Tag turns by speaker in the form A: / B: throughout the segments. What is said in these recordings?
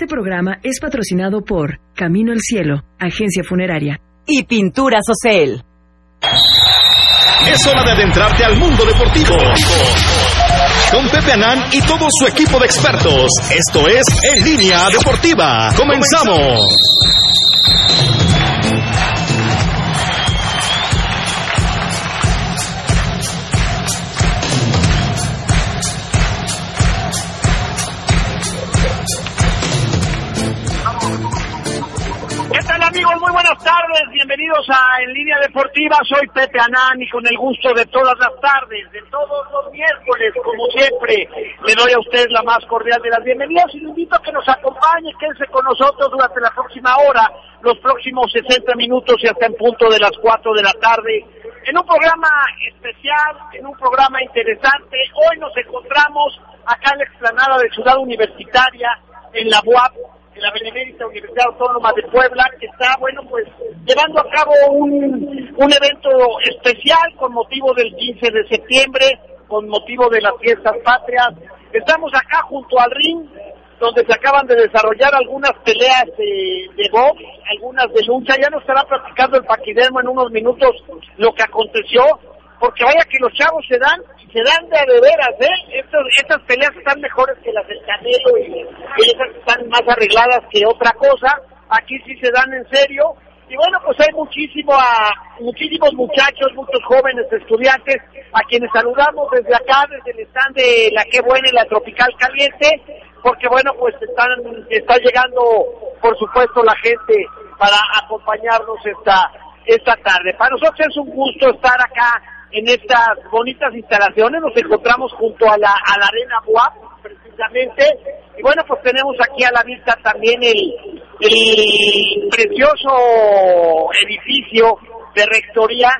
A: Este programa es patrocinado por Camino al Cielo, agencia funeraria.
B: Y Pinturas Ocel.
C: Es hora de adentrarte al mundo deportivo. Con Pepe Anán y todo su equipo de expertos. Esto es En Línea Deportiva. Comenzamos.
D: Tardes, bienvenidos a En Línea Deportiva, soy Pepe Anán y con el gusto de todas las tardes, de todos los miércoles, como siempre, le doy a usted la más cordial de las bienvenidas y le invito a que nos acompañe, quédense con nosotros durante la próxima hora, los próximos 60 minutos y hasta en punto de las 4 de la tarde, en un programa especial, en un programa interesante. Hoy nos encontramos acá en la explanada de Ciudad Universitaria, en la UAP, la Benemérita Universidad Autónoma de Puebla, que está, bueno, pues llevando a cabo un, un evento especial con motivo del 15 de septiembre, con motivo de las fiestas patrias. Estamos acá junto al ring, donde se acaban de desarrollar algunas peleas de, de box, algunas de lucha. Ya nos estará platicando el paquidermo en unos minutos lo que aconteció, porque vaya que los chavos se dan se dan de, de veras, ¿eh? Estos, estas peleas están mejores que las del Canelo y, y están más arregladas que otra cosa. Aquí sí se dan en serio. Y bueno, pues hay muchísimo a, muchísimos muchachos, muchos jóvenes estudiantes a quienes saludamos desde acá, desde el stand de la que buena y la tropical caliente, porque bueno, pues están, está llegando, por supuesto, la gente para acompañarnos esta, esta tarde. Para nosotros es un gusto estar acá en estas bonitas instalaciones. Nos encontramos junto a la, a la Arena Buap, precisamente. Y bueno, pues tenemos aquí a la vista también el, el precioso edificio de rectoría,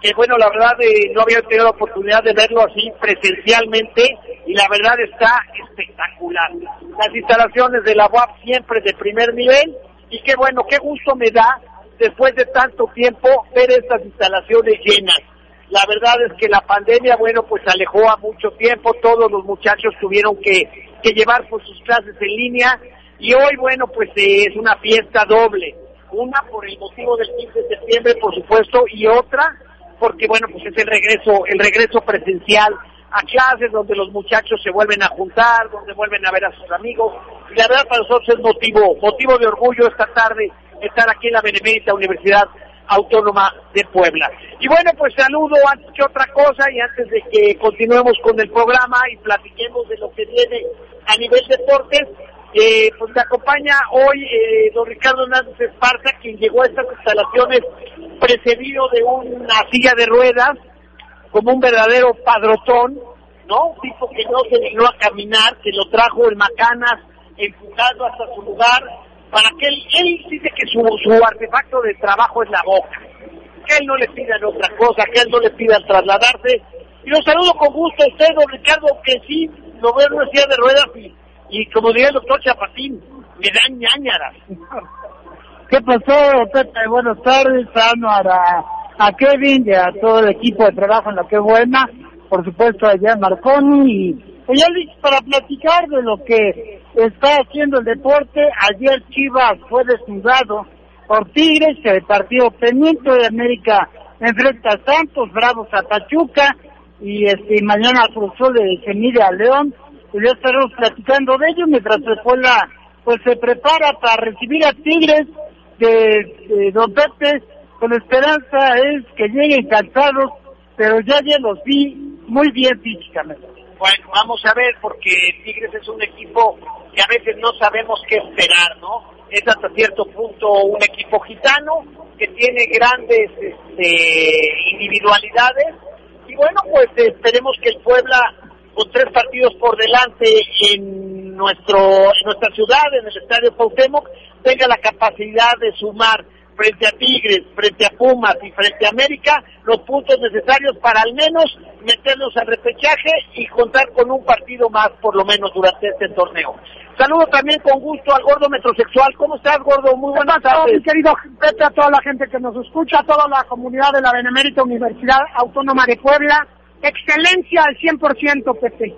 D: que bueno, la verdad eh, no había tenido la oportunidad de verlo así presencialmente y la verdad está espectacular. Las instalaciones de la UAP siempre de primer nivel y qué bueno, qué gusto me da después de tanto tiempo ver estas instalaciones llenas la verdad es que la pandemia, bueno, pues alejó a mucho tiempo, todos los muchachos tuvieron que, que llevar por sus clases en línea y hoy, bueno, pues eh, es una fiesta doble. Una por el motivo del 15 de septiembre, por supuesto, y otra porque, bueno, pues es el regreso, el regreso presencial a clases donde los muchachos se vuelven a juntar, donde vuelven a ver a sus amigos. Y la verdad para nosotros es motivo, motivo de orgullo esta tarde estar aquí en la Benemérita Universidad Autónoma de Puebla. Y bueno, pues saludo antes que otra cosa y antes de que continuemos con el programa y platiquemos de lo que viene a nivel deportes, eh, pues me acompaña hoy eh, don Ricardo Hernández Esparza, quien llegó a estas instalaciones precedido de una silla de ruedas, como un verdadero padrotón, ¿no? Un tipo que no se dignó a caminar, que lo trajo el Macanas empujando hasta su lugar, para que él, él dice que su, su artefacto de trabajo es la boca, que él no le pidan otra cosa, que él no le pidan trasladarse. Y lo saludo con gusto a usted, don Ricardo, que sí, lo veo en una silla de ruedas y, y como diría el doctor Chapatín, me dan ñañaras.
E: ¿Qué pasó, Pepe? Buenas tardes, Anuar, a, a Kevin y a todo el equipo de trabajo en la que buena, por supuesto allá en Marconi y pues ya listo para platicar de lo que está haciendo el deporte. Ayer Chivas fue desnudado por Tigres, el partido pendiente de América enfrenta a Santos, Bravos a Pachuca y este mañana Cruzó de se mide a León. Y ya estaremos platicando de ello mientras se Puebla pues se prepara para recibir a Tigres de, de Don Pepe. Con esperanza es que lleguen cansados, pero ya ya los vi muy bien físicamente.
D: Bueno, vamos a ver, porque Tigres es un equipo que a veces no sabemos qué esperar, ¿no? Es hasta cierto punto un equipo gitano que tiene grandes este, individualidades y bueno, pues esperemos que el Puebla con tres partidos por delante en nuestro en nuestra ciudad, en el Estadio Cuauhtémoc, tenga la capacidad de sumar frente a Tigres, frente a Pumas y frente a América los puntos necesarios para al menos meterlos al repechaje y contar con un partido más por lo menos durante este torneo. Saludo también con gusto al gordo metrosexual. ¿Cómo estás, gordo? Muy buenas tardes.
E: Mi querido Pepe, a toda la gente que nos escucha, a toda la comunidad de la Benemérita Universidad Autónoma de Puebla. Excelencia al 100%, Pepe.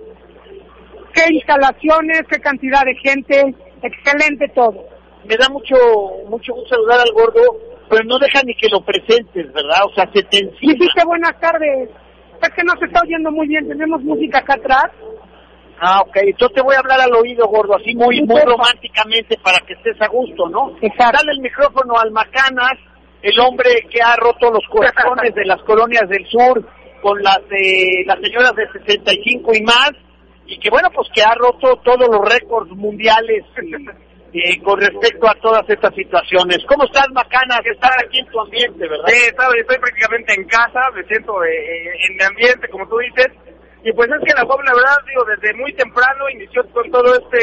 E: Qué instalaciones, qué cantidad de gente, excelente todo.
D: Me da mucho mucho gusto saludar al gordo, pero no deja ni que lo presentes, ¿verdad? O sea, se te encima.
E: Dijiste buenas tardes. Es que no se está oyendo muy bien, tenemos música acá atrás.
D: Ah, ok. Entonces te voy a hablar al oído, gordo, así muy, muy románticamente para que estés a gusto, ¿no?
E: Exacto.
D: Dale el micrófono al Macanas, el hombre que ha roto los corazones de las colonias del sur con las de las señoras de 65 y más, y que bueno, pues que ha roto todos los récords mundiales eh, con respecto a todas estas situaciones. ¿Cómo estás, Macanas? Estás aquí en tu ambiente, ¿verdad?
F: Sí, estoy, estoy prácticamente en casa, me siento eh, en mi ambiente, como tú dices, y pues es que la joven, la verdad, digo, desde muy temprano inició con todo este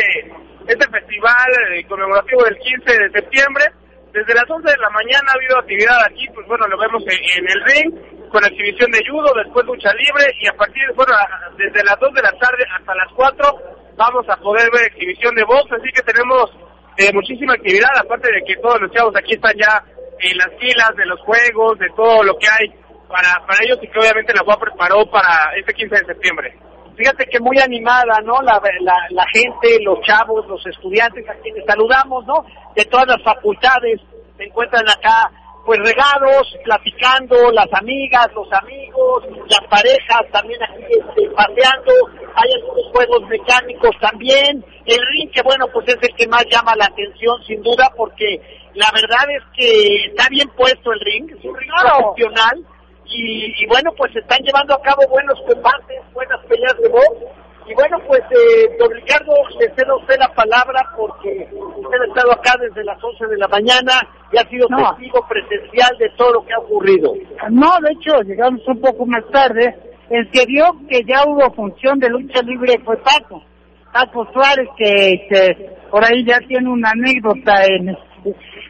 F: este festival eh, conmemorativo del 15 de septiembre. Desde las 11 de la mañana ha habido actividad aquí, pues bueno, lo vemos en, en el ring, con exhibición de judo, después lucha libre, y a partir, bueno, desde las 2 de la tarde hasta las 4 vamos a poder ver exhibición de box, así que tenemos eh, muchísima actividad, aparte de que todos los chavos aquí están ya en las filas de los juegos, de todo lo que hay para, para ellos y que obviamente la UAP preparó para este 15 de septiembre.
D: Fíjate que muy animada, ¿no? La, la, la gente, los chavos, los estudiantes a quienes saludamos, ¿no? De todas las facultades se encuentran acá, pues regados, platicando, las amigas, los amigos, las parejas también aquí este, paseando. Hay algunos juegos mecánicos también. El ring, que bueno, pues es el que más llama la atención, sin duda, porque la verdad es que está bien puesto el ring, es un ring profesional y, y bueno, pues se están llevando a cabo buenos combates, buenas peleas de box. Y bueno, pues, eh, don Ricardo, le cedo a usted la palabra porque usted ha estado acá desde las 11 de la mañana y ha sido
E: No.
D: testigo presencial de todo lo que ha ocurrido.
E: No, de hecho, llegamos un poco más tarde. El que vio que ya hubo función de lucha libre fue Paco. Paco Suárez, que este, por ahí ya tiene una anécdota en,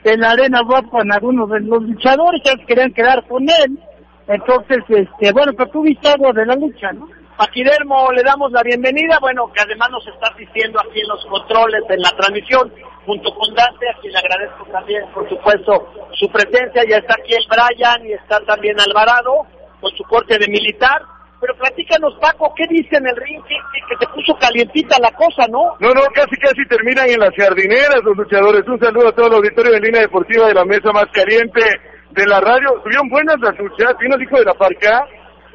E: en la arena Bob con algunos de los luchadores, ya se querían quedar con él. Entonces, este, bueno, pero tú viste algo de la lucha, ¿no?
D: Paquidermo, le damos la bienvenida, bueno, que además nos está asistiendo aquí en los controles, en la transmisión, junto con Dante, a quien le agradezco también, por supuesto, su presencia, ya está aquí el Brian y está también Alvarado, con su corte de militar, pero platícanos, Paco, ¿qué dice en el ring? Que, que- se puso calientita la cosa, ¿no?
F: No, no, casi casi terminan en las jardineras los luchadores. Un saludo a todo el auditorio de línea deportiva de la mesa más caliente de la radio. Tuvieron buenas las luchas, vino el hijo de la parca,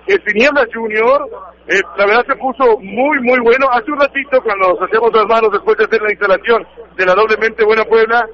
F: el Tinieblas Junior, eh, la verdad se puso muy, muy bueno. Hace un ratito, cuando nos hacíamos las manos después de hacer la instalación de la doblemente buena Puebla,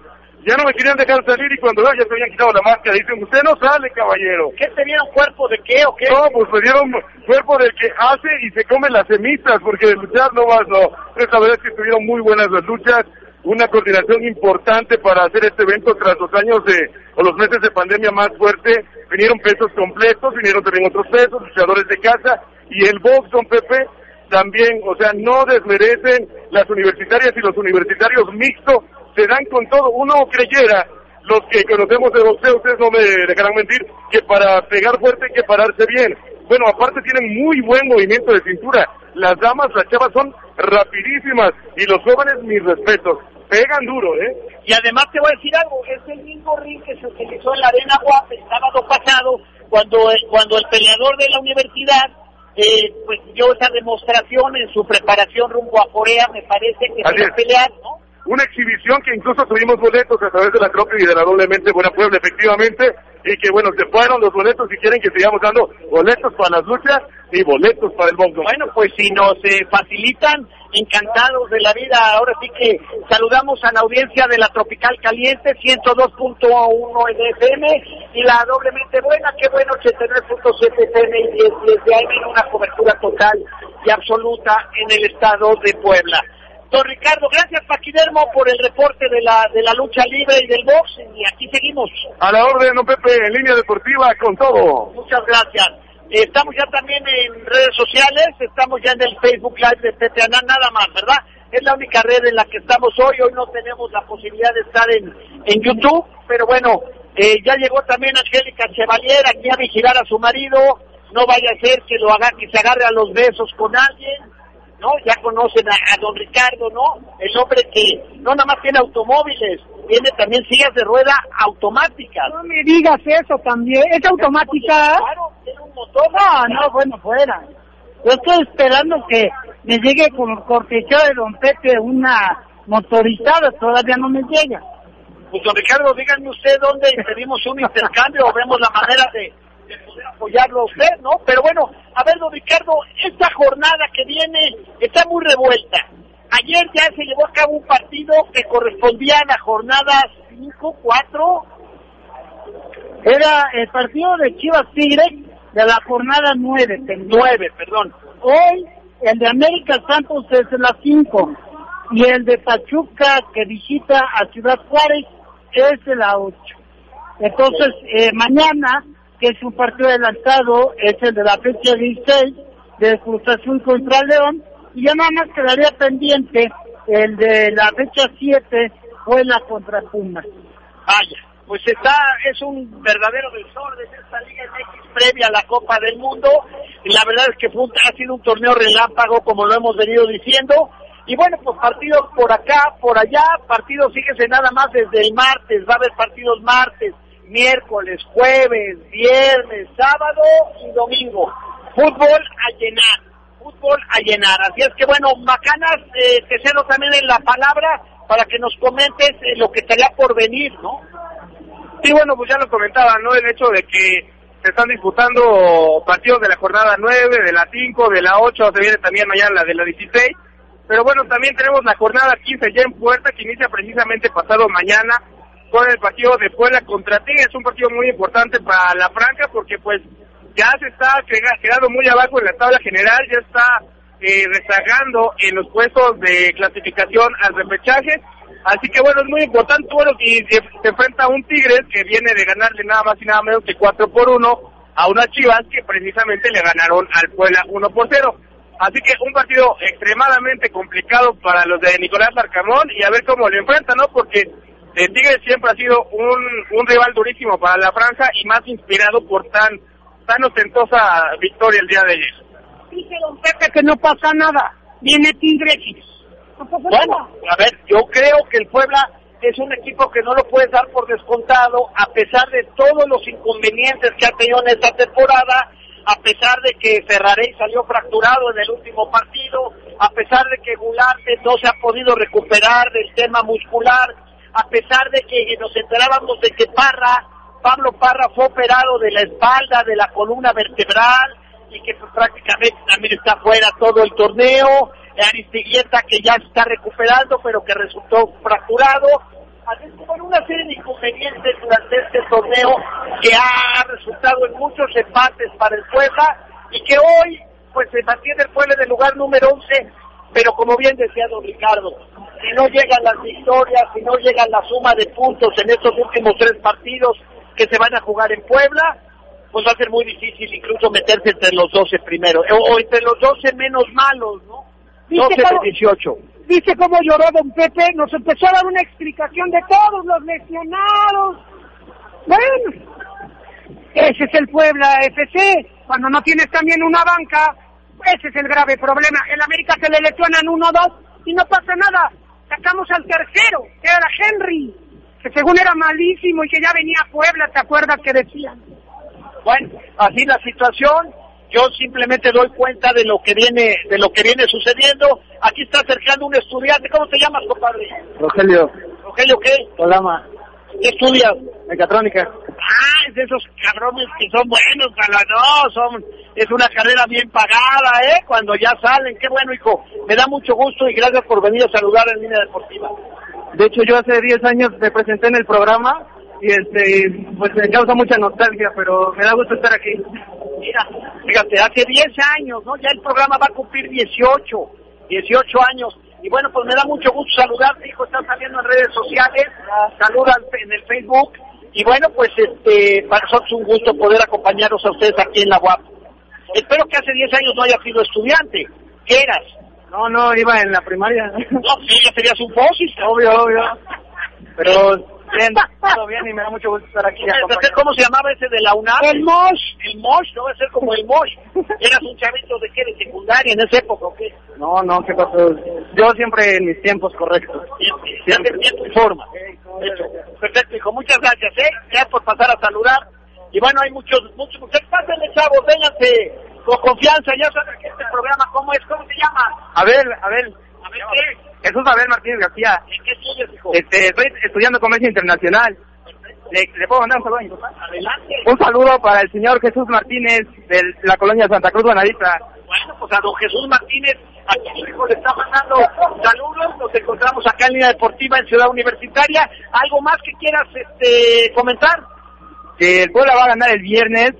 F: ya no me querían dejar salir y cuando veo ya se habían quitado la máscara. Dicen, usted no sale, caballero.
D: ¿Qué te dieron cuerpo de qué o qué?
F: No, pues me dieron cuerpo del que hace y se come las semillas, porque de luchar no más, no. Pero la verdad es que estuvieron muy buenas las luchas, una coordinación importante para hacer este evento tras los años de, o los meses de pandemia más fuerte. Vinieron pesos completos, vinieron también otros pesos, luchadores de casa, y el box, don Pepe, también, o sea, no desmerecen las universitarias y los universitarios mixtos, se dan con todo. Uno creyera, los que conocemos de boxeo, ustedes no me dejarán mentir, que para pegar fuerte hay que pararse bien. Bueno, aparte tienen muy buen movimiento de cintura. Las damas, las chavas son rapidísimas y los jóvenes, mis respetos. Pegan duro, ¿eh?
D: Y además te voy a decir algo, es el mismo ring que se utilizó en la Arena Guap el sábado pasado, cuando el, cuando el peleador de la universidad eh, pues dio esa demostración en su preparación rumbo a Corea, me parece que
F: Así
D: fue a pelear.
F: Una exhibición que incluso tuvimos boletos a través de la Cropi y de la Doblemente Buena Puebla, efectivamente, y que bueno, se fueron los boletos y quieren que sigamos dando boletos para las luchas y boletos para el box.
D: Bueno, pues si nos eh, facilitan, encantados de la vida. Ahora sí que saludamos a la audiencia de la Tropical Caliente, 102.1 en FM, y la doblemente buena, qué bueno, 89.7 FM y 10, 10 de AM, en una cobertura total y absoluta en el estado de Puebla. Don Ricardo, gracias Paquidermo por el reporte de la, de la lucha libre y del box, y aquí seguimos.
F: A la orden, don Pepe, en línea deportiva con todo.
D: Muchas gracias. Estamos ya también en redes sociales, estamos ya en el Facebook Live de Pepe Anán, nada más, ¿verdad? Es la única red en la que estamos hoy, hoy no tenemos la posibilidad de estar en, en YouTube, pero bueno, eh, ya llegó también Angélica Chevalier aquí a vigilar a su marido, no vaya a ser que lo haga, que se agarre a los besos con alguien, ¿no? Ya conocen a, a don Ricardo, ¿no? El hombre que no nada más tiene automóviles, tiene también sillas de rueda automáticas.
E: No me digas eso también. ¿Es automática?
D: Claro, tiene un motor.
E: No, no, bueno, fuera. Yo estoy esperando que me llegue con cortesía de Don Pepe una motorizada todavía no me llega.
D: Pues don Ricardo, díganme usted dónde pedimos un intercambio o vemos la manera de, de poder apoyarlo a usted, ¿no? Pero bueno, a ver, don Ricardo, esta jornada que viene está muy revuelta. Ayer ya se llevó a cabo un partido que correspondía a la jornada 5, 4,
E: Era el partido de Chivas Tigres de la jornada 9.
D: 9, perdón.
E: Hoy el de América Santos es la 5 y el de Pachuca que visita a Ciudad Juárez es de la 8. Entonces, eh, mañana, que es un partido adelantado, es el de la fecha 16 de Cruz Azul contra León y ya nada más quedaría pendiente el de la fecha 7, Puebla contra Pumas.
D: Vaya, pues está, es un verdadero desorden esta Liga MX previa a la Copa del Mundo. Y la verdad es que fue ha sido un torneo relámpago, como lo hemos venido diciendo. Y bueno, pues partidos por acá, por allá, partidos, fíjese nada más desde el martes, va a haber partidos martes, miércoles, jueves, viernes, sábado y domingo. Fútbol a llenar, fútbol a llenar. Así es que bueno, Macanas, eh, te cedo también en la palabra para que nos comentes eh, lo que estaría por venir, ¿no?
G: Sí, bueno, pues ya lo comentaba, ¿no? El hecho de que se están disputando partidos de la jornada 9, de la 5, de la 8, se viene también mañana la de la 16. Pero bueno, también tenemos la jornada 15 ya en puerta, que inicia precisamente pasado mañana con el partido de Puebla contra Tigres. Es un partido muy importante para la Franca porque pues ya se está queda- quedando muy abajo en la tabla general, ya está eh, rezagando en los puestos de clasificación al repechaje. Así que bueno, es muy importante, bueno, y se, enfrenta a un Tigres que viene de ganarle nada más y nada menos que 4 por 1 a unas Chivas que precisamente le ganaron al Puebla 1 por 0. Así que un partido extremadamente complicado para los de Nicolás Larcamón y a ver cómo le enfrenta, ¿no? Porque eh, Tigres siempre ha sido un, un rival durísimo para la franja y más inspirado por tan, tan ostentosa victoria el día de ayer.
E: Dice don Pepe que no pasa nada. Viene Tigres y no pasa
D: Bueno, a ver, yo creo que el Puebla es un equipo que no lo puedes dar por descontado, a pesar de todos los inconvenientes que ha tenido en esta temporada, a pesar de que Ferrarey salió fracturado en el último partido, a pesar de que Gularte no se ha podido recuperar del tema muscular, a pesar de que nos enterábamos de que Parra, Pablo Parra fue operado de la espalda, de la columna vertebral, y que pues, prácticamente también está fuera todo el torneo. Aristiguieta que ya está recuperando, pero que resultó fracturado. Así que bueno, una serie de inconvenientes durante este torneo que ha resultado en muchos empates para el Puebla y que hoy pues se mantiene el Puebla en el lugar número 11, pero como bien decía don Ricardo, si no llegan las victorias, si no llegan la suma de puntos en estos últimos tres partidos que se van a jugar en Puebla, pues va a ser muy difícil incluso meterse entre los 12 primeros, o, entre los 12 menos malos, ¿no?
E: Dice
D: 12
E: cómo-
D: de 18.
E: Dice cómo lloró don Pepe, nos empezó a dar una explicación de todos los lesionados. Bueno, ese es el Puebla FC. Cuando no tienes también una banca, ese es el grave problema. En América se le lesionan uno o dos y no pasa nada. Sacamos al tercero, que era Henry, que según era malísimo y que ya venía a Puebla, ¿te acuerdas que decían?
D: Bueno, así la situación. Yo simplemente doy cuenta de lo que viene, de lo que viene sucediendo. Aquí está acercando un estudiante. ¿Cómo te llamas, compadre?
G: Rogelio,
D: Rogelio, ¿qué?
G: Colama,
D: ¿Qué estudias?
G: mecatrónica.
D: Ah, es de esos cabrones que son buenos para no, son, es una carrera bien pagada, ¿eh? Cuando ya salen, qué bueno, hijo. Me da mucho gusto y gracias por venir a saludar en línea deportiva.
G: De hecho, yo hace 10 años me presenté en el programa y este, pues me causa mucha nostalgia, pero me da gusto estar aquí.
D: Mira, fíjate, hace 10 años, ¿no? Ya el programa va a cumplir 18, 18 años. Y bueno, pues me da mucho gusto saludarte, hijo, estás saliendo en redes sociales, saludan en el Facebook. Y bueno, pues este, para nosotros es un gusto poder acompañaros a ustedes aquí en la UAP. Espero que hace 10 años no hayas sido estudiante. ¿Qué eras?
G: No, no, iba en la primaria.
D: No, sí, ya serías un fósil.
G: obvio, obvio. Pero bien, todo bien y me da mucho gusto estar aquí.
D: ¿Cómo se llamaba ese de la UNAM?
E: El Mosh.
D: El Mosh, no va a ser como el Mosh. ¿Eras un chavito de qué? ¿De secundaria en esa época o qué?
G: No, no, ¿qué pasó? Yo siempre en mis tiempos correctos.
D: Siempre, siempre en tiempo y forma. Hecho. Perfecto, hijo. Muchas gracias, ¿eh? Gracias por pasar a saludar. Y bueno, hay muchos, muchos, muchachos. Pásenle, chavos, vénganse con confianza. Ya saben que este programa, ¿cómo es? ¿Cómo se llama?
G: A ver, a ver.
D: A ver, ¿qué?
G: Jesús Abel Martínez García.
D: ¿En qué estudias, hijo?
G: Este, estoy estudiando comercio internacional. ¿Le, le puedo mandar un saludo a mi papá?
D: Adelante.
G: Un saludo para el señor Jesús Martínez de la colonia Santa Cruz Buenavista.
D: Bueno, pues a don Jesús Martínez, aquí su hijo le está mandando saludos. Nos encontramos acá en línea deportiva en Ciudad Universitaria. ¿Algo más que quieras este, comentar?
G: Que el Puebla va a ganar el viernes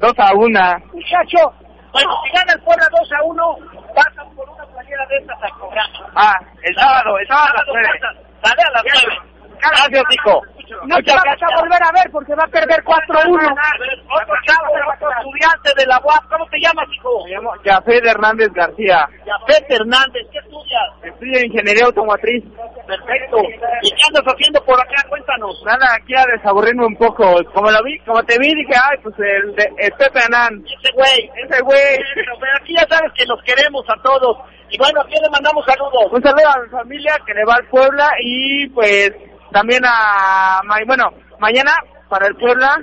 G: 2 a 1.
D: Muchacho, bueno, si gana el Puebla 2 a 1, pasan por una playera de estas al programa.
G: Ah, el sábado, el sábado a las 9.
D: pasan. Sale a las 9.
G: Gracias, hijo.
E: No te vamos a volver a ver porque va a perder 4-1.
D: Otro chavo, estudiante de la UAP. ¿Cómo te llamas, hijo?
G: Me llamo Jafet Hernández García.
D: Yafet Hernández. ¿Qué estudias?
G: Estudio Ingeniería Automotriz.
D: Perfecto. ¿Y qué andas haciendo por acá? Cuéntanos.
G: Nada, aquí a desaburrirme un poco. Como lo vi, como te vi, dije, ay, pues el, de, el Pepe Anán.
D: Ese güey.
G: Ese güey.
D: Pero, aquí ya sabes que nos queremos a todos. Y bueno, ¿a quién le mandamos saludos?
G: Un saludo a mi familia que le va al Puebla y pues también a, bueno, mañana para el Puebla,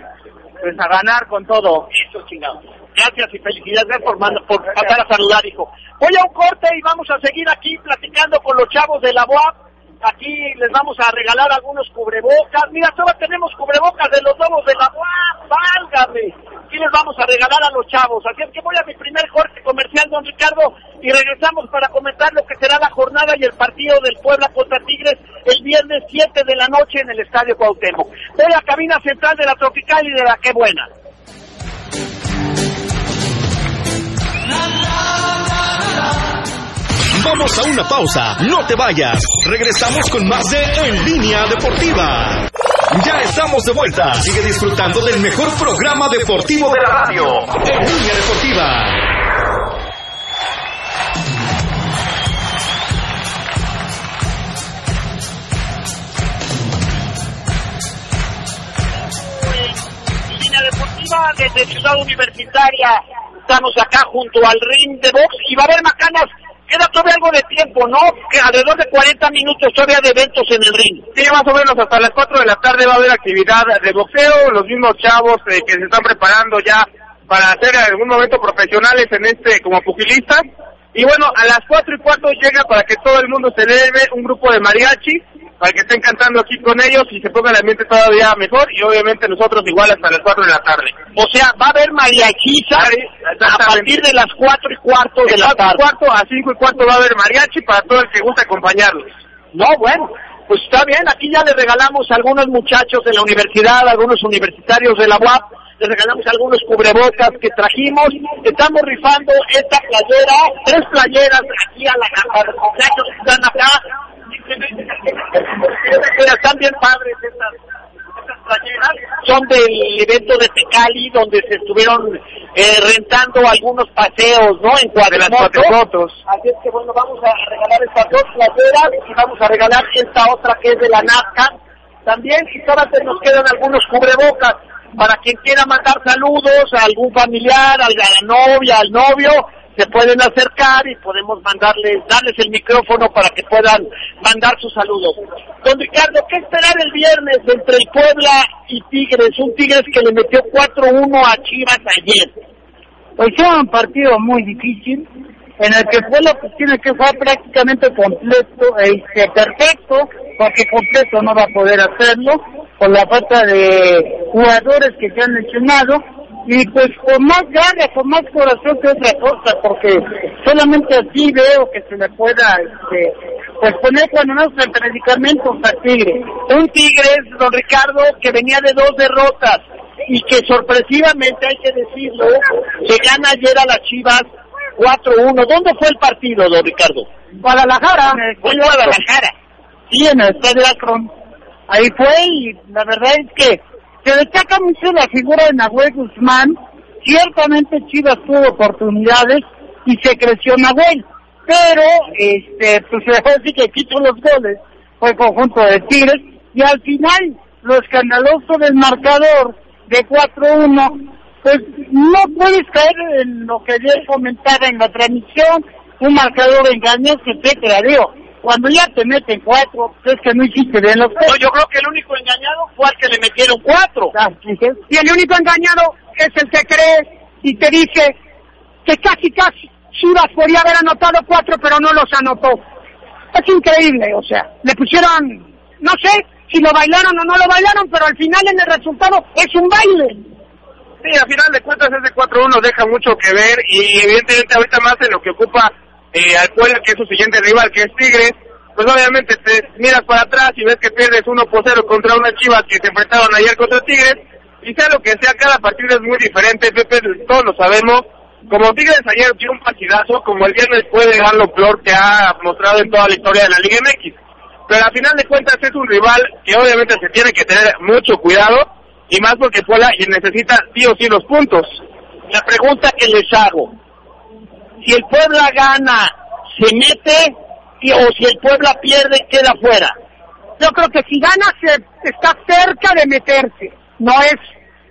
G: pues a ganar con todo.
D: Eso, chingado. Gracias y felicidades por, manda- por pasar a saludar, hijo. Voy a un corte y vamos a seguir aquí platicando con los chavos de la UAP. Aquí les vamos a regalar algunos cubrebocas. Mira, todos tenemos cubrebocas de los lobos de la UAP. ¡Válgame! Aquí les vamos a regalar a los chavos. Así es que voy a mi primer corte comercial, don Ricardo, y regresamos para comentar lo que será la jornada y el partido del Puebla contra Tigres el viernes 7 de la noche en el Estadio Cuauhtémoc. Voy a cabina central de la Tropical y de la Qué Buena.
C: Vamos a una pausa, no te vayas. Regresamos con más de En Línea Deportiva. Ya estamos de vuelta. Sigue disfrutando del mejor programa deportivo de la radio. En Línea Deportiva.
D: línea deportiva desde Ciudad Universitaria. Estamos acá junto al ring de box y va a haber macanas. Queda todavía algo de tiempo, ¿no? Que alrededor de 40 minutos todavía de eventos en el ring.
G: Sí, más o menos hasta las 4 de la tarde va a haber actividad de boxeo, los mismos chavos eh, que se están preparando ya para hacer en algún momento profesionales en este como pugilistas. Y bueno, a las 4 y cuarto llega para que todo el mundo se eleve un grupo de mariachi, para que estén cantando aquí con ellos y se ponga el ambiente todavía mejor y obviamente nosotros igual hasta las 4 de la tarde.
D: O sea, va a haber mariachiza
G: Sí,
D: a partir de las 4 y cuarto de la
G: las 4 y
D: tarde.
G: cuarto a 5 y cuarto va a haber mariachi para todo el que guste acompañarlos.
D: No, bueno, pues está bien. Aquí ya le regalamos a algunos muchachos de la universidad, a algunos universitarios de la UAP, les regalamos algunos cubrebocas que trajimos. Estamos rifando esta playera, tres playeras aquí a, la, a los muchachos que están acá. Mira, están bien padres estas, estas playeras. Son del evento de Tecali, donde se estuvieron eh, rentando algunos paseos, ¿no? En
G: cuatrimotos.
D: Así es que bueno, vamos a regalar estas dos playeras y vamos a regalar esta otra que es de la NASCAR también y solamente nos quedan algunos cubrebocas para quien quiera mandar saludos a algún familiar, a la novia, al novio, se pueden acercar y podemos mandarles, darles el micrófono para que puedan mandar sus saludos. Don Ricardo, ¿qué esperar el viernes entre Puebla y Tigres? Un Tigres que le metió 4-1 a Chivas ayer.
E: Pues era un partido muy difícil, en el que Puebla tiene que jugar prácticamente completo, este, perfecto, porque completo no va a poder hacerlo, por la falta de jugadores que se han lesionado, y pues con más ganas, con más corazón que otra cosa, porque solamente así veo que se le pueda, este, pues poner cuando no frente medicamentos a Tigre.
D: Un Tigres, don Ricardo, que venía de dos derrotas y que sorpresivamente, hay que decirlo, le gana ayer a las Chivas 4-1. ¿Dónde fue el partido, don Ricardo?
E: Guadalajara,
D: Fue Guadalajara.
E: Sí, en el Estadio Akron. Ahí fue y la verdad es que se destaca mucho la figura de Nahuel Guzmán. Ciertamente Chivas tuvo oportunidades y se creció Nahuel. Pero, este, pues decir que quitó los goles. Fue conjunto de Tigres. Y al final, lo escandaloso del marcador de 4-1, pues no puedes caer en lo que ayer comentaba en la transmisión, un marcador engañoso, etcétera, digo, cuando ya te meten cuatro, pues es que no hiciste bien los
D: No, yo creo que el único engañado fue al que le metieron cuatro.
E: Y el único engañado es el que cree y te dice que casi casi Chivas podría haber anotado cuatro, pero no los anotó. Es increíble, o sea, le pusieron, no sé si lo bailaron o no lo bailaron, pero al final en el resultado es un baile.
G: Sí, al final de cuentas ese 4-1 deja mucho que ver y evidentemente ahorita más en lo que ocupa eh, al Puebla, que es su siguiente rival, que es Tigres, pues obviamente te miras para atrás y ves que pierdes 1 por 0 contra una Chivas que se enfrentaron ayer contra Tigres, y sea lo que sea, cada partido es muy diferente, Pepe, todos lo sabemos. Como Tigres ayer dio un partidazo, como el viernes puede dar lo peor que ha mostrado en toda la historia de la Liga MX. Pero al final de cuentas es un rival que obviamente se tiene que tener mucho cuidado, y más porque Puebla necesita sí o sí los puntos.
D: La pregunta que les hago, si el Puebla gana, ¿se mete? Y, o si el Puebla pierde, queda fuera.
E: Yo creo que si gana se está cerca de meterse. No es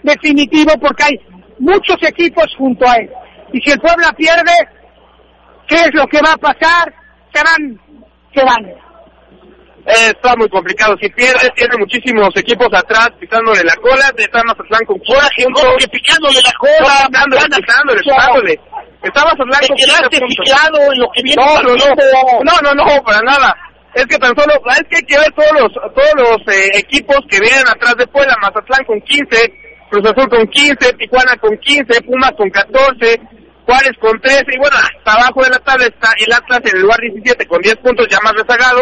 E: definitivo porque hay muchos equipos junto a él. Y si el Puebla pierde, ¿qué es lo que va a pasar? Se van, se van.
G: Eh, está muy complicado. Si pierde, tiene muchísimos equipos atrás pisándole la cola. De estar Mazatlán con
D: no, que picándole la cola,
G: Pisándole, pisándole, pisándole. Está Mazatlán
D: Te quedaste ciclado en lo que viene
G: No, no, no, no, no, para nada. Es que tan solo, es que hay que ver todos los, todos los eh, equipos que vienen atrás de Puebla, Mazatlán con 15, Cruz Azul con 15, Tijuana con 15, Pumas con 14, Juárez con 13, y bueno, hasta abajo de la tabla está el Atlas en el lugar 17 con 10 puntos ya más rezagado,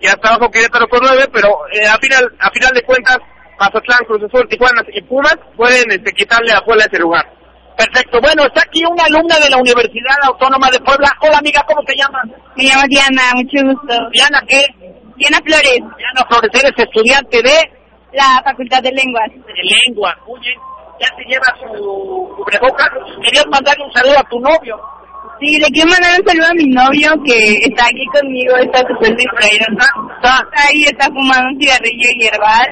G: y hasta abajo Querétaro con 9, pero eh, a final, a final de cuentas, Mazatlán, Cruz Azul, Tijuana y Pumas pueden este, quitarle a Puebla ese lugar.
D: Perfecto. Bueno, está aquí una alumna de la Universidad Autónoma de Puebla. Hola, amiga, ¿cómo te llamas?
H: Me llamo Diana, mucho gusto.
D: Diana, ¿qué?
H: Diana Flores,
D: Diana Flores, eres estudiante de,
H: la Facultad de Lenguas.
D: de lengua. Muy bien. Ya te llevas su cubrebocas. Querías mandarle un saludo a tu novio.
H: Sí, le quiero mandar un saludo a mi novio que está aquí conmigo, está súper distraído.
D: Está.
H: Está ahí, está fumando un cigarrillo hierbal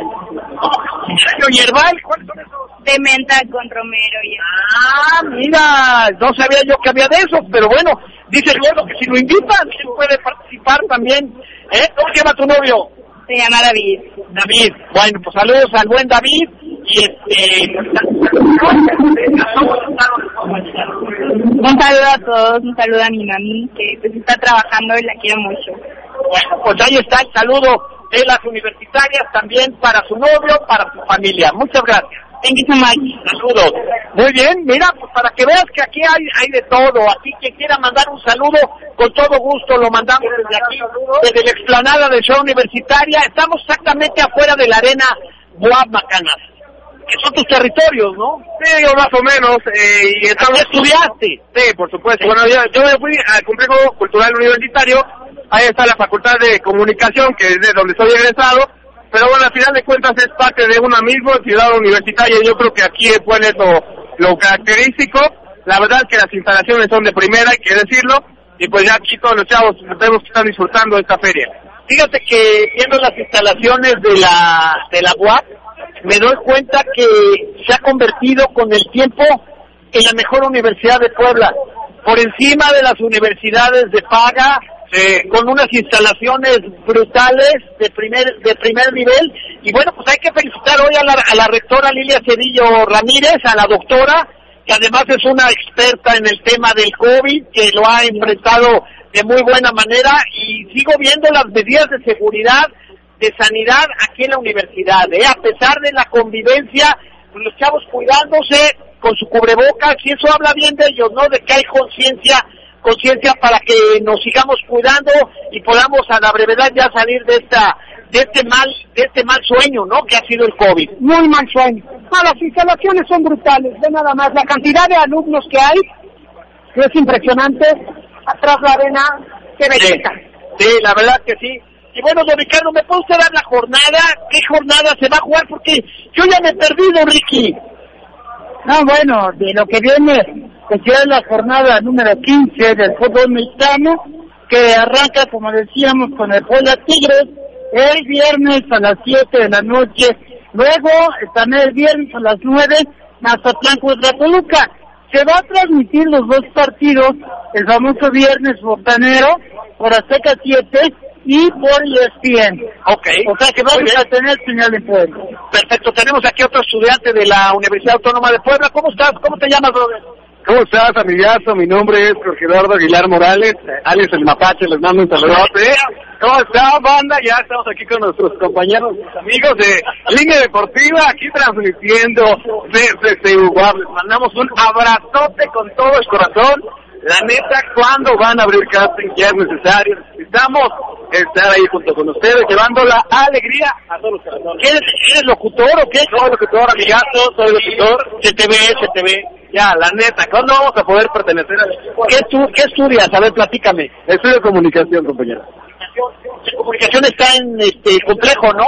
D: Cigarrillo hierbal, ¿cuáles son esos?
H: de menta con romero y
D: Ah, mira, no sabía yo que había de esos, pero bueno, dice el gordo que si lo invitan, él puede participar también. ¿Eh? ¿Cómo se llama tu novio?
H: se llama David.
D: David. Bueno, pues saludos al buen David y este...
H: Un saludo a todos, un saludo a mi mami que pues está trabajando y la quiero mucho.
D: Bueno, pues ahí está el saludo de las universitarias también para su novio, para su familia. Muchas gracias.
H: Thank you so much.
D: Saludos. Muy bien, mira, pues para que veas que aquí hay, hay de todo. Aquí quien quiera mandar un saludo, con todo gusto lo mandamos desde aquí, desde la explanada de Ciudad Universitaria. Estamos exactamente afuera de la arena Boab Macanas, que son tus territorios, ¿no?
G: Sí, yo más o menos. Eh, y estamos...
D: ¿Aquí estudiaste?
G: Sí, por supuesto. Bueno, yo, yo me fui al complejo cultural universitario. Ahí está la Facultad de Comunicación, que es de donde soy egresado. Pero bueno, al final de cuentas es parte de una misma ciudad universitaria. Yo creo que aquí es bueno lo, lo característico. La verdad es que las instalaciones son de primera, hay que decirlo. Y pues ya aquí todos los chavos vemos que están disfrutando de esta feria.
D: Fíjate que viendo las instalaciones de la de la UAP, me doy cuenta que se ha convertido con el tiempo en la mejor universidad de Puebla, por encima de las universidades de paga, con unas instalaciones brutales de primer de primer nivel. Y bueno pues hay que felicitar hoy a la, a la rectora Lilia Cedillo Ramírez, a la doctora que además es una experta en el tema del COVID, que lo ha enfrentado de muy buena manera. Y sigo viendo las medidas de seguridad, de sanidad aquí en la universidad, ¿eh? a pesar de la convivencia, pues, los chavos cuidándose con su cubrebocas y eso habla bien de ellos, ¿no? De que hay conciencia, conciencia para que nos sigamos cuidando y podamos a la brevedad ya salir de esta de este mal de este mal sueño, ¿no? Que ha sido el COVID.
E: Muy mal sueño. Ah, las instalaciones son brutales, ve nada más. La cantidad de alumnos que hay es impresionante. Atrás la arena, qué belleza.
D: Sí, la verdad que sí. Y bueno, don Ricardo, ¿me puede usted dar la jornada? ¿Qué jornada se va a jugar? Porque yo ya me he perdido, Ricky.
E: No, bueno, de lo que viene, que ya es la jornada número 15 del fútbol mexicano, que arranca, como decíamos, con el Puebla Tigres, el viernes a las 7 de la noche, luego también el viernes a las 9, Mazatlán contra Toluca. Se va a transmitir los dos partidos, el famoso viernes botanero, por Azteca 7 y por ESPN.
D: Ok.
E: O sea que vamos a tener señal de Puebla.
D: Perfecto, tenemos aquí otro estudiante de la Universidad Autónoma de Puebla. ¿Cómo estás? ¿Cómo te llamas, brother?
F: ¿Cómo estás, amigazo? Mi nombre es Jorge Eduardo Aguilar Morales, Alex el Mapache, les mando un saludote.
G: ¿Cómo está, banda? Ya estamos aquí con nuestros compañeros, amigos de Línea Deportiva, aquí transmitiendo desde Cebuguab. Les mandamos un abrazote con todo el corazón. La neta, ¿cuándo van a abrir casting? Ya es necesario. Necesitamos estar ahí junto con ustedes, llevando la alegría a todos los corazones.
D: ¿Eres, ¿Eres locutor o qué?
G: Soy locutor, amigazo, soy locutor.
D: Se te ve, se te ve.
G: Ya, la neta, ¿cuándo vamos a poder pertenecer al equipo?
D: ¿Qué, estu- qué estudias? A ver, platícame.
G: Estudio comunicación, compañero.
D: Comunicación está en este complejo, ¿no?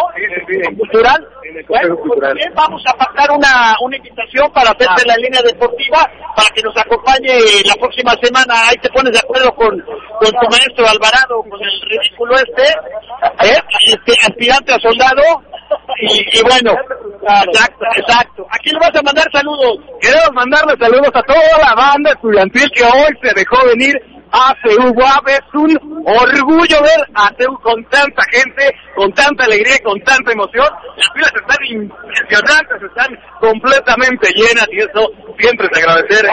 D: Cultural.
G: En el
D: Bueno,
G: complejo
D: pues
G: cultural.
D: bien, vamos a pactar una, una invitación para hacerte la línea deportiva, para que nos acompañe la próxima semana. Ahí te pones de acuerdo con, con tu maestro Alvarado, con el ridículo este, ¿eh? este aspirante a soldado. Y, y bueno, exacto, exacto. ¿A quién le vas a mandar saludos?
G: Queremos mandarle saludos a toda la banda estudiantil que hoy se dejó venir a CEU Guap. Es un orgullo ver a CEU con tanta gente, con tanta alegría y con tanta emoción. Las filas están impresionantes, están completamente llenas y eso siempre es agradecer.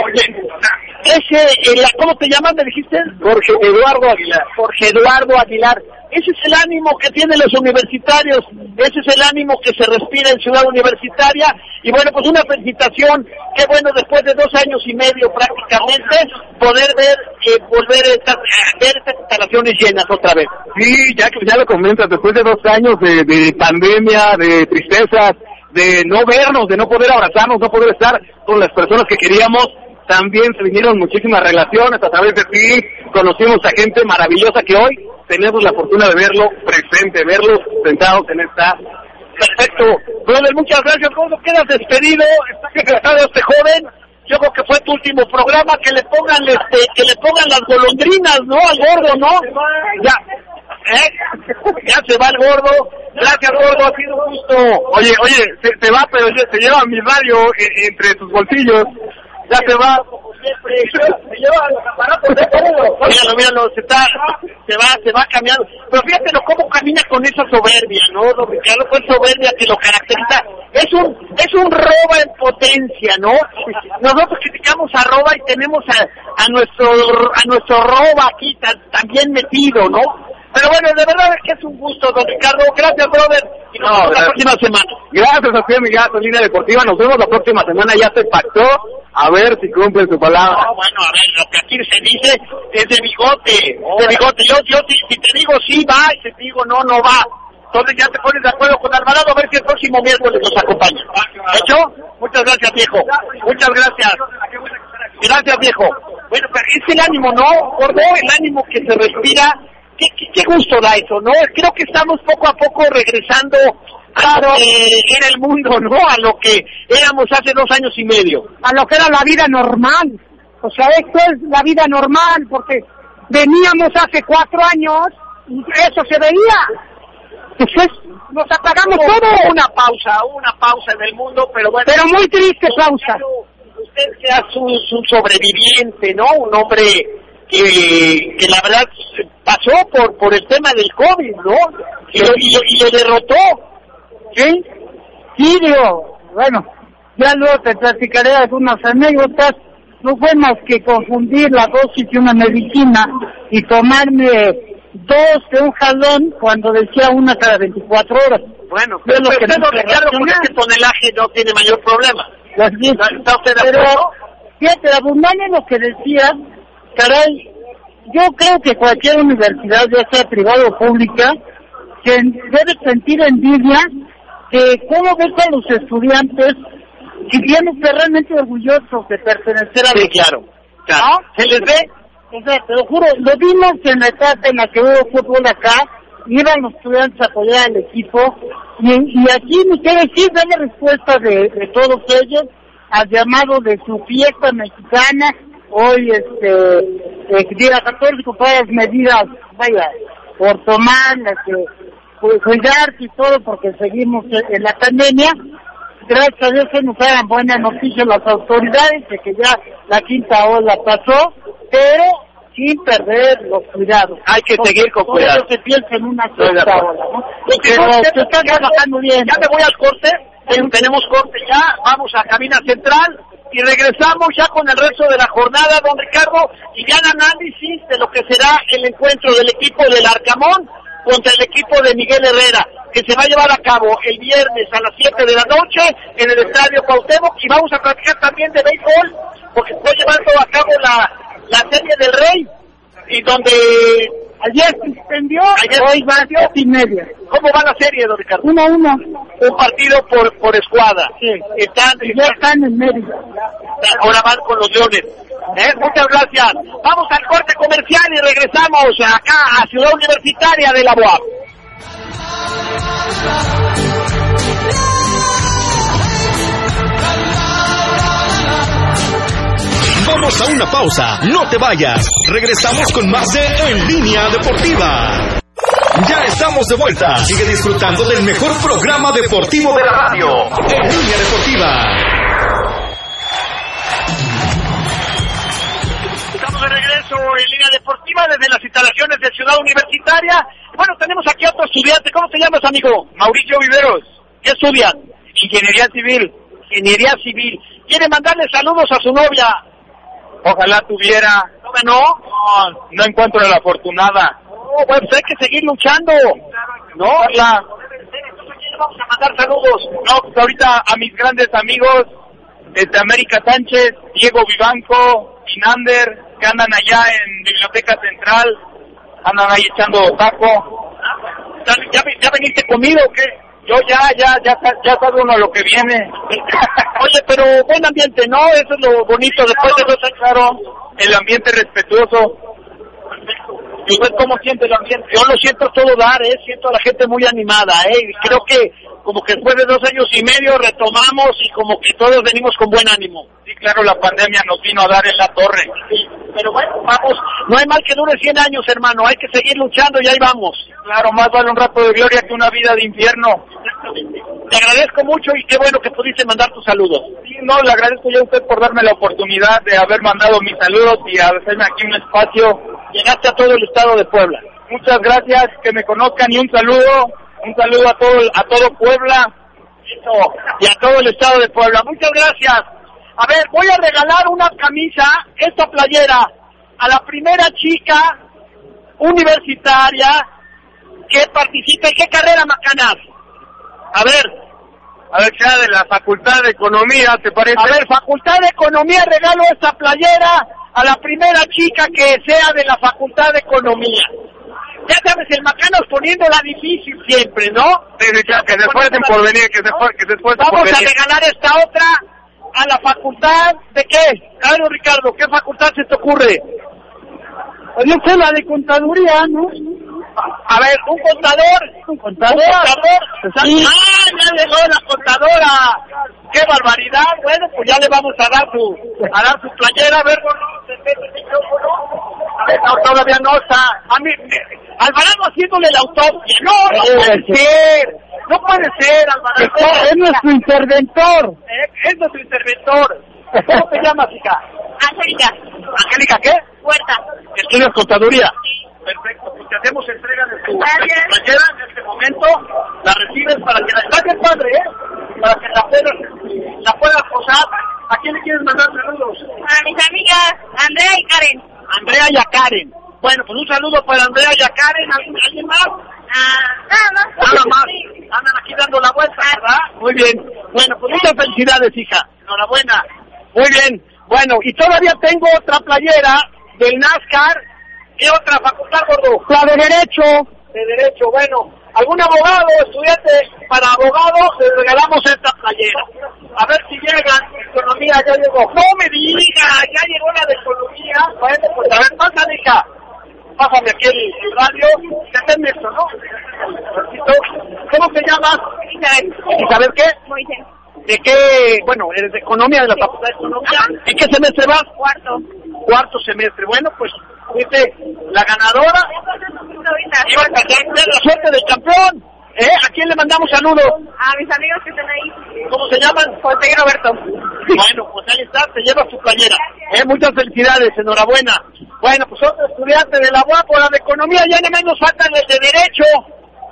D: Ese, eh, la- ¿cómo te llamas? ¿Me dijiste?
G: Jorge Eduardo Aguilar.
D: Jorge Eduardo Aguilar. Ese es el ánimo que tienen los universitarios, ese es el ánimo que se respira en Ciudad Universitaria. Y bueno, pues una felicitación, qué bueno después de dos años y medio prácticamente poder ver, eh, volver estas, ver estas instalaciones llenas otra vez.
G: Sí, ya que ya lo comentas, después de dos años de, de pandemia, de tristezas, de no vernos, de no poder abrazarnos, no poder estar con las personas que queríamos, también se vinieron muchísimas relaciones a través de ti, conocimos a gente maravillosa que hoy tenemos la fortuna de verlo presente, verlos sentados en esta...
D: Perfecto. Brother, muchas gracias. ¿Cómo quedas despedido? Está secretario este joven. Yo creo que fue tu último programa, que le pongan este, que le pongan las golondrinas, ¿no? Al gordo, ¿no? Ya. ¿Eh? Ya se va el gordo. Gracias, gordo. Ha sido un gusto.
G: Oye, oye, se, se va, pero se, se lleva mi radio eh, entre sus bolsillos. Ya se va.
D: Se lleva los aparatos de todo. Míralo, míralo. Se está, se va, se va cambiando. Pero fíjatelo cómo camina con esa soberbia, ¿no? Don Ricardo, con soberbia que lo caracteriza. Es un, es un roba en potencia, ¿no? Nosotros criticamos a roba y tenemos a, a nuestro, a nuestro roba aquí bien metido, ¿no? Pero bueno, de verdad es que es un gusto, don Ricardo. Gracias, brother. Y nos
G: No,
D: la próxima semana.
G: Gracias a ti, amigazo, Línea Deportiva. Nos vemos la próxima semana. Ya se pactó. A ver si cumple su palabra.
D: No, bueno, a ver, lo que aquí se dice es de bigote, de bigote. Yo, yo, si, si te digo sí va, y si te digo no, no va. Entonces ya te pones de acuerdo con Alvarado a ver si el próximo miércoles nos acompaña. ¿Hecho? Muchas gracias, viejo. Muchas gracias. Gracias, viejo. Bueno, pero es el ánimo, ¿no? Gordo, el ánimo que se respira. ¿Qué, qué, qué gusto da eso, ¿no? Creo que estamos poco a poco regresando a lo que era el mundo, ¿no? A lo que éramos hace dos años y medio.
E: a lo que era la vida normal. O sea, esto es la vida normal, porque veníamos hace cuatro años y eso se veía. Entonces, nos apagamos
D: Hubo
E: todo.
D: una pausa, una pausa en el mundo, pero bueno.
E: Pero muy triste pausa.
D: Usted sea su, su sobreviviente, ¿no? Un hombre que, que la verdad pasó por por el tema del COVID, ¿no? Y lo, y lo- y lo derrotó.
E: ¿Sí? Sí, digo, bueno, ya luego te platicaré algunas anécdotas. No fue más que confundir la dosis de una medicina y tomarme dos de un jalón cuando decía una cada 24 horas.
D: Bueno,
E: pero lo que
D: usted,
E: no
D: Ricardo, con este tonelaje no tiene mayor problema. ¿Está usted de
E: Pero,
D: acuerdo?
E: fíjate, abundando en lo que decías, caray, yo creo que cualquier universidad, ya sea privada o pública, debe sentir envidia de cómo ves a los estudiantes sintiéndose realmente orgullosos de pertenecer a
D: Sí, claro. claro.
E: ¿No?
D: ¿Se les ve?
E: o sea, te lo juro, lo vimos en la etapa en la que hubo fútbol acá, iban los estudiantes a apoyar al equipo, y, y aquí ni qué decir, dame respuesta de, de todos ellos al llamado de su fiesta mexicana, hoy este, eh, día 14 con todas las medidas, vaya, por tomar, que, pues, cuidarse y todo, porque seguimos en, la pandemia, gracias a Dios que nos hagan buenas noticias las autoridades de que ya la quinta ola pasó, pero sin perder los cuidados.
D: Hay que
E: Porque
D: seguir con cuidado.
E: se piensa en una
D: Estoy de
E: sexta
D: acuerdo.
E: ola, ¿no? Pero se está trabajando bien.
D: Ya me voy al corte, ten- tenemos corte ya, vamos a cabina central y regresamos ya con el resto de la jornada, don Ricardo, y ya el análisis de lo que será el encuentro del equipo del Arcamón contra el equipo de Miguel Herrera, que se va a llevar a cabo el viernes a las 7 de la noche en el Estadio Cuauhtémoc. Y vamos a platicar también de béisbol, porque está llevando a cabo la, la Serie del Rey y donde
E: Ayer se suspendió,
D: Ayer
E: hoy va a ser y media.
D: ¿Cómo va la serie, don Ricardo?
E: Uno a uno.
D: Un partido por, por escuadra.
E: Sí.
D: Están,
E: Ya están en Mérida.
D: ahora van con los leones. ¿Eh? Muchas gracias. Vamos al corte comercial y regresamos acá a Ciudad Universitaria de la UAP.
C: Vamos a una pausa, no te vayas. Regresamos con más de En Línea Deportiva. Ya estamos de vuelta. Sigue disfrutando del mejor programa deportivo de la radio. En Línea Deportiva.
D: Estamos de regreso en línea deportiva desde las instalaciones de Ciudad Universitaria. Bueno, tenemos aquí a otro estudiante. ¿Cómo te llamas, amigo?
G: Mauricio Viveros,
D: ¿Qué estudias?
G: Ingeniería Civil.
D: Ingeniería Civil. Quiere mandarle saludos a su novia.
G: Ojalá tuviera.
D: ¿No ganó?
G: No, no encuentro la afortunada.
D: No, pues hay que seguir luchando. No,
G: La,
D: Entonces, ¿quién le vamos a mandar saludos?
G: no, pues ahorita a mis grandes amigos, desde América Sánchez, Diego Vivanco, Inander, que andan allá en Biblioteca Central, andan ahí echando taco.
D: ¿Ya, ya, ya veniste comido o qué?
G: Yo ya, ya, ya, ya sabe uno lo que viene.
D: Oye, pero buen ambiente, ¿no? Eso es lo bonito después de años.
G: Claro, el ambiente respetuoso.
D: ¿Y usted cómo siente el ambiente? Yo lo siento todo dar, ¿eh? Siento a la gente muy animada, ¿eh? Y creo que como que después de dos años y medio retomamos y como que todos venimos con buen ánimo.
G: Sí, claro, la pandemia nos vino a dar en la torre.
D: Sí, pero bueno, vamos, no hay mal que dure 100 años, hermano, hay que seguir luchando y ahí vamos.
G: Claro, más vale un rato de gloria que una vida de infierno.
D: Te agradezco mucho y qué bueno que pudiste mandar tus saludos.
G: Sí, no, le agradezco yo a usted por darme la oportunidad de haber mandado mis saludos y hacerme aquí un espacio.
D: Llegaste a todo el estado de Puebla.
G: Muchas gracias, que me conozcan y un saludo, un saludo a todo, a todo Puebla.
D: Y a todo el estado de Puebla. Muchas gracias. A ver, voy a regalar una camisa, esta playera, a la primera chica universitaria que participe. ¿Qué carrera, Macanas? A ver,
G: A ver, sea de la Facultad de Economía, ¿te parece?
D: a ver, Facultad de Economía, regalo esta playera a la primera chica que sea de la Facultad de Economía. Ya sabes, el Macanas poniéndola difícil siempre, ¿no?
G: Sí, sí, que, que se esfuercen por venir, que se, que se esfuercen por
D: Vamos a
G: venir.
D: regalar esta otra a la facultad de qué? Claro, Ricardo, ¿qué facultad se te ocurre?
E: Pues yo sé la de contaduría, ¿no?
D: A ver, un contador. Un contador. Un contador.
E: Sí.
D: ¡Ah, ya llegó la contadora! ¡Qué barbaridad! Bueno, pues ya le vamos a dar su, a dar su playera, a ver, gordo, ¿se mete el micrófono? A ver, no, todavía no está. A mí, me- Alvarado haciéndole la autopsia. No, no puede ser. No puede ser, Alvarado.
E: Es nuestro interventor.
D: Es nuestro interventor. ¿Cómo te llamas, hija?
H: Angélica,
D: Angélica, ¿qué?
H: Huerta.
D: Estudias contaduría. Perfecto, pues te hacemos entrega de tu playera en este momento. La recibes para que la... Bien padre, ¿eh? Para que la puedas, la puedas posar. ¿A quién le quieres mandar saludos?
H: A mis amigas Andrea y Karen.
D: Andrea y a Karen. Bueno, pues un saludo para Andrea y a Karen. ¿Alguien, ¿alguien más?
H: Ah, nada más.
D: Nada más. Andan aquí dando la vuelta, ¿verdad? Muy bien. Bueno, pues muchas felicidades, hija. Enhorabuena. Muy bien. Bueno, y todavía tengo otra playera del NASCAR. ¿Qué otra facultad, gordo?
E: La de derecho.
D: De Derecho. Bueno, algún abogado, estudiante para abogado, le regalamos esta playera. A ver si llegan. Economía ya llegó. No me diga, ya llegó la de Economía. Bueno, pues a ver, pásame, hija. Pásame aquí el, el radio. En esto, ¿no? ¿Cómo te llamas?
H: Isabel.
D: Isabel, ¿qué?
H: Moisés.
D: ¿De qué? Bueno, eres de Economía, de la Facultad de Economía. ¿En qué semestre vas?
H: Cuarto.
D: Cuarto semestre. Bueno, pues, fuiste la ganadora. Iba a tener la suerte del campeón. ¿Eh? ¿A quién le mandamos saludos?
H: A mis amigos que están ahí.
D: ¿Cómo se llaman?
H: José y Roberto.
D: Bueno, pues ahí está, te lleva su playera. ¿Eh? Muchas felicidades, enhorabuena. Bueno, pues otro estudiante de la UAP o la de Economía, ya no menos faltan el de Derecho,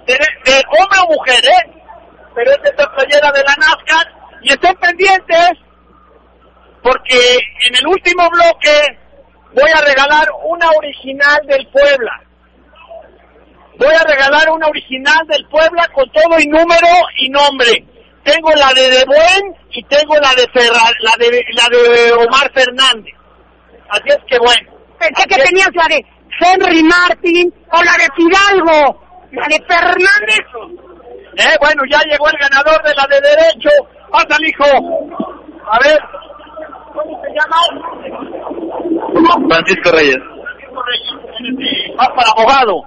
D: de, de hombre o mujer, ¿eh? Pero es esta playera de la NASCAR. Y estén pendientes, porque en el último bloque voy a regalar una original del Puebla. Voy a regalar una original del Puebla con todo y número y nombre. Tengo la de De Buen y tengo la de Ferra- la de la de Omar Fernández. Así es que bueno.
E: Pensé que tenías la de Henry Martin o la de Fidalgo, la de Fernández.
D: Eh, bueno, ya llegó el ganador de la de derecho. Pásale, hijo. A ver. ¿Cómo se llama?
G: Francisco Reyes.
D: Vas para abogado.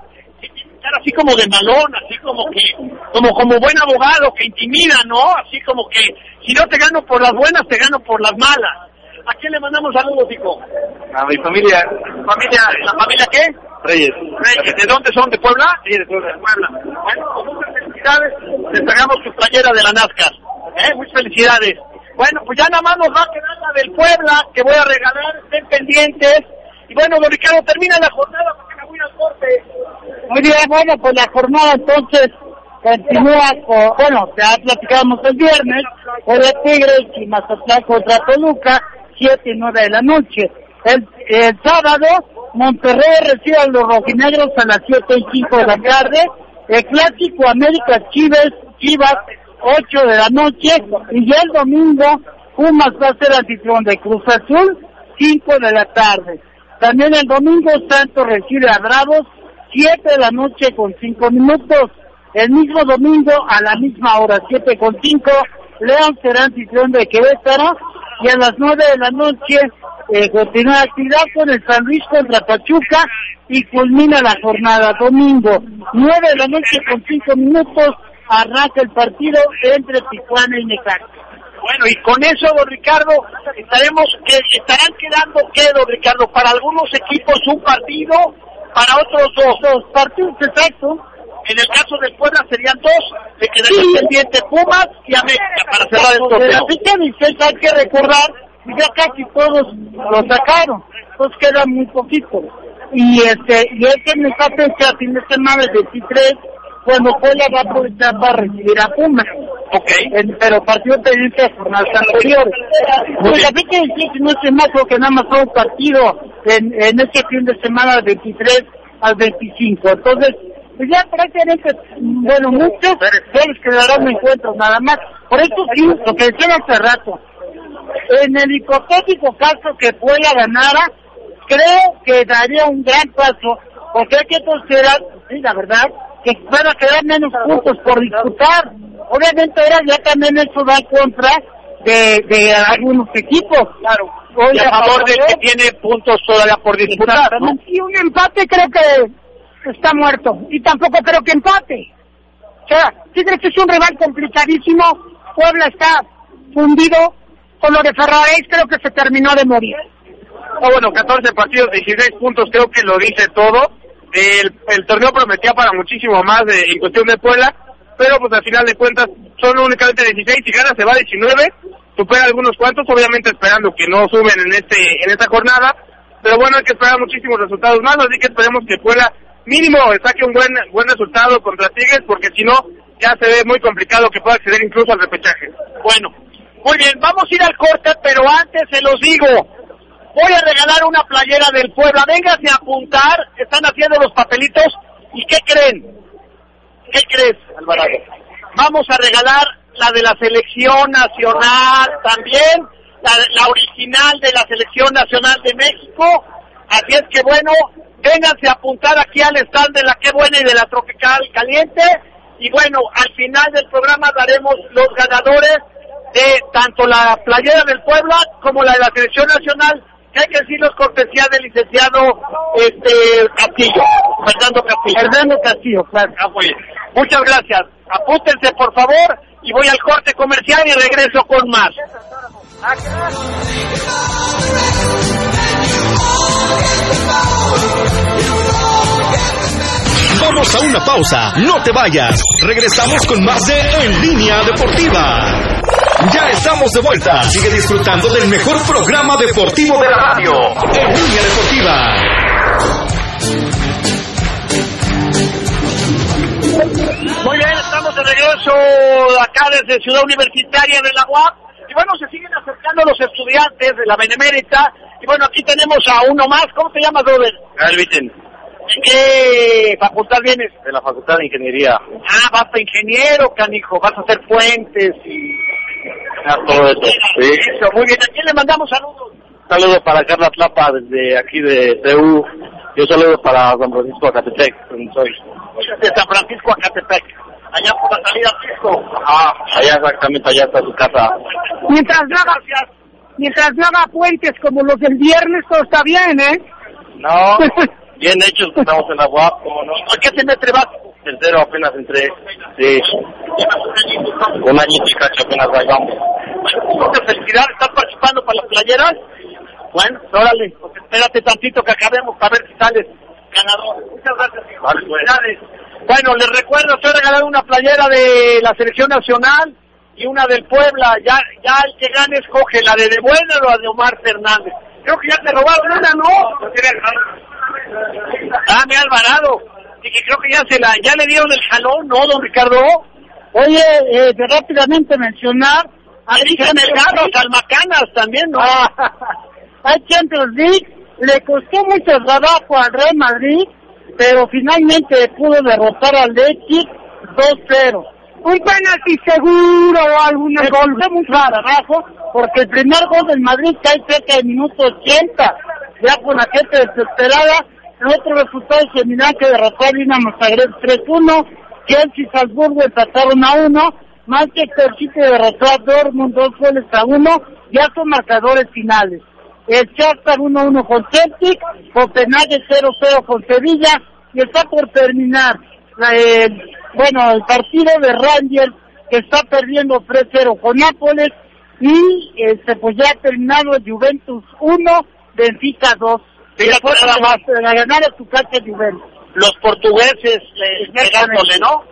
D: Estar así como de malón, así como que, como, como buen abogado que intimida, ¿no? Así como que, si no te gano por las buenas, te gano por las malas. ¿A quién le mandamos saludos, hijo?
G: A mi familia.
D: ¿Familia, la familia qué?
G: Reyes.
D: Reyes. ¿De dónde son? ¿De Puebla? Sí, de Puebla. Bueno, pues muchas felicidades. Les pagamos tu playera de la NASCAR. ¿Eh? Muchas felicidades. Bueno, pues ya nada más nos va a quedar la del Puebla que voy a regalar. Estén pendientes. Y bueno, don Ricardo, termina la jornada porque
E: Muy bien, bueno, pues la jornada entonces continúa con, bueno, ya platicábamos el viernes, Puebla Tigres y Mazatlán contra Toluca, 7 y 9 de la noche. El, el sábado, Monterrey recibe a los rojinegros a las 7 y 5 de la tarde, el clásico América Chivas, Chivas, 8 de la noche, y ya el domingo, Pumas va a ser anfitrión de Cruz Azul, 5 de la tarde. También el domingo Santos recibe a Bravos, 7 de la noche con 5 minutos. El mismo domingo a la misma hora, 7 con 5, León será anfitrión de Querétaro y a las 9 de la noche eh, continúa actividad con el San Luis contra Pachuca y culmina la jornada domingo. 9 de la noche con 5 minutos arranca el partido entre Tijuana y Necaxa.
D: Bueno, y con eso, don Ricardo, estaremos, que estarán quedando, ¿qué, don Ricardo? Para algunos equipos un partido, para otros dos.
E: Dos partidos, exacto.
D: En el caso del Puebla serían dos, se quedarían pendientes Pumas y América para cerrar el
E: De
D: torneo.
E: fecha 16 hay que recordar, ya casi todos lo sacaron, entonces queda muy poquito. Y este, y es que en esta fecha, fin de semana, el 23, cuando Puebla va a aprovechar para recibir a Pumas.
D: Ok.
E: En- pero partido pendiente de jornadas anteriores. Pues la fecha 16 no se más porque nada más fue un partido en, en este fin de semana del 23 al 25. Entonces, pues ya prácticamente, bueno, muchos les quedarán encuentros nada más. Por eso sí, lo que decía hace rato, en el hipotético caso que Puebla ganara, creo que daría un gran paso, porque hay que considerar, sí, la verdad, que van a quedar menos puntos por disputar. Obviamente ahora ya también eso va en contra de, de algunos equipos. Claro.
D: Y a favor de que tiene puntos todavía por disputar, ¿no?
E: Y un empate creo que está muerto. Y tampoco creo que empate. O sea, Tigres es un rival complicadísimo. Puebla está fundido. Con lo de Ferraréis creo que se terminó de morir.
G: Ah, bueno, 14 partidos, 16 puntos, creo que lo dice todo. El, el torneo prometía para muchísimo más de, en cuestión de Puebla, pero pues al final de cuentas son únicamente 16, si gana se va a 19, supera algunos cuantos, obviamente esperando que no suben en este en esta jornada, pero bueno, hay que esperar muchísimos resultados más, así que esperemos que Puebla mínimo saque un buen buen resultado contra Tigres, porque si no, ya se ve muy complicado que pueda acceder incluso al repechaje.
D: Bueno, muy bien, vamos a ir al corte, pero antes se los digo. Voy a regalar una playera del Puebla. Véngase a apuntar. Están haciendo los papelitos. ¿Y qué creen? ¿Qué crees, Alvarado? Vamos a regalar la de la selección nacional también. La, la original de la selección nacional de México. Así es que bueno, vénganse a apuntar aquí al stand de la Qué Buena y de la Tropical Caliente. Y bueno, al final del programa daremos los ganadores de tanto la playera del Puebla como la de la selección nacional, que hay que decirlos cortesía del licenciado este Castillo, Fernando Castillo.
E: Fernando Castillo, claro.
D: Ah, muy bien. Muchas gracias. Apúntense por favor y voy al corte comercial y regreso con más.
C: Vamos a una pausa, no te vayas. Regresamos con más de En Línea Deportiva. Ya estamos de vuelta. Sigue disfrutando del mejor programa deportivo de la radio. En Línea Deportiva.
D: Muy bien, estamos de regreso acá desde Ciudad Universitaria de la UAP. Y bueno, se siguen acercando los estudiantes de la Benemérita. Y bueno, aquí tenemos a uno más. ¿Cómo te llamas, Robert?
G: Alviten.
D: ¿De qué facultad vienes?
G: De la Facultad de Ingeniería.
D: Ah, vas a ingeniero, canijo, vas a hacer puentes y...
G: todo eso. Sí.
D: Eso, muy bien. ¿A quién le mandamos saludos?
G: Saludos para Carla Tlapa desde aquí de CEU. Y un saludo para San Francisco Acatepec, donde soy.
D: De San Francisco a Catepec. Allá por la salida Pisco.
G: Ah, allá exactamente, allá está su casa.
E: Mientras no haga, mientras no haga puentes como los del viernes, todo está bien, ¿eh?
G: No, bien hechos, estamos en la UAP, ¿cómo no?
D: ¿Por qué te metes vas?
G: Tercero apenas entré. Sí. Un añito y cacho apenas ahí vamos.
D: Felicidades, ¿estás participando para las playeras? Bueno, órale, pues espérate tantito que acabemos para ver si sales ganador. Muchas gracias.
G: Vale, pues.
D: Felicidades. Bueno, les recuerdo, estoy regalando una playera de la selección nacional y una del Puebla. Ya, ya el que gane escoge la de De Buena o la de Omar Fernández. Creo que ya te robaron una, ¿no? Ah, Alvarado. Y que creo que ya se la, ya le dieron el jalón, ¿no, don Ricardo?
E: Oye, eh, de rápidamente mencionar,
D: A Cristian Delgado, Calmacanas también, ¿no?
E: hay Champions League, le costó mucho trabajo al Real Madrid, pero finalmente pudo derrotar al Leipzig 2-0. Un penalti seguro o algún gol fue muy trabajo, porque el primer gol del Madrid cae cerca del minuto 80, ya con la gente desesperada, el otro resultado seminar que derrotó a Dinamo Zagreb 3-1, Chelsea y Salzburgo empataron a 1, Manchester City derrotó a Dortmund dos goles a 1, ya son marcadores finales. El Shakhtar 1-1 con Celtic, Copenhague 0-0 con Sevilla y está por terminar bueno el partido de Rangers que está perdiendo 3-0 con Nápoles y este pues ya ha terminado Juventus 1, Benfica 2. Después
D: nada más.
E: de ganar a su casa Juventus.
D: Los portugueses eh, pegándole, ¿no?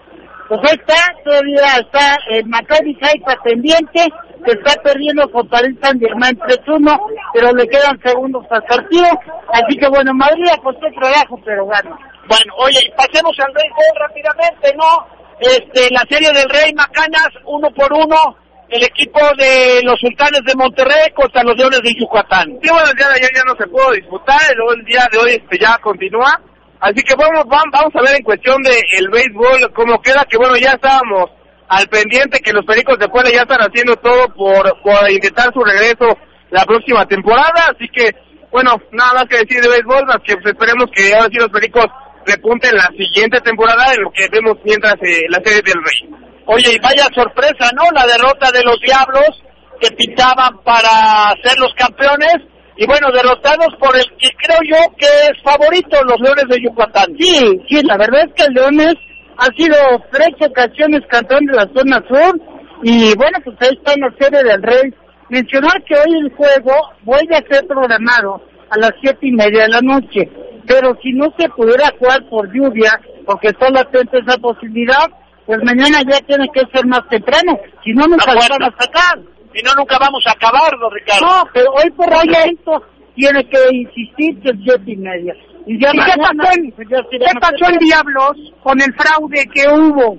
E: Pues ahí está, todavía está el Maccabi Haifa pendiente, que está perdiendo con Paris Saint Germain 3-1, pero le quedan segundos al partido, así que bueno, Madrid apostó trabajo, pero gana.
D: Bueno, oye, pasemos al béisbol rápidamente, ¿no? Este, la serie del Rey Macanas, uno por uno, el equipo de los Sultanes de Monterrey contra los Leones de Yucatán.
G: Sí, bueno, el día de ayer ya no se pudo disputar, el día de hoy este, ya continúa. Así que vamos, vamos, a ver en cuestión de el béisbol cómo queda, que bueno, ya estábamos al pendiente que los Pericos de Puebla ya están haciendo todo por, por intentar su regreso la próxima temporada, así que bueno, nada más que decir de béisbol, más que pues, esperemos que ahora sí los Pericos repunten la siguiente temporada en lo que vemos mientras eh, la serie del Rey.
D: Oye, y vaya sorpresa, ¿no? La derrota de los Diablos que pintaban para ser los campeones y bueno, derrotados por el que creo yo que es favorito, los Leones de Yucatán.
E: Sí, sí, la verdad es que el Leones ha sido tres ocasiones campeón de la zona sur y bueno, pues ahí está la serie del Rey. Mencionar que hoy el juego vuelve a ser programado a las siete y media de la noche, pero si no se pudiera jugar por lluvia, porque está latente esa posibilidad, pues mañana ya tiene que ser más temprano, si no
D: Ah, bueno.
E: van a sacar.
D: Si no, nunca vamos a acabar, don Ricardo.
E: No, pero hoy por hoy esto tiene que insistir que es siete y media. Y, ya
H: ¿Y qué pasó en-
E: pues
H: ¿Qué pasó en. Diablos con el fraude que hubo?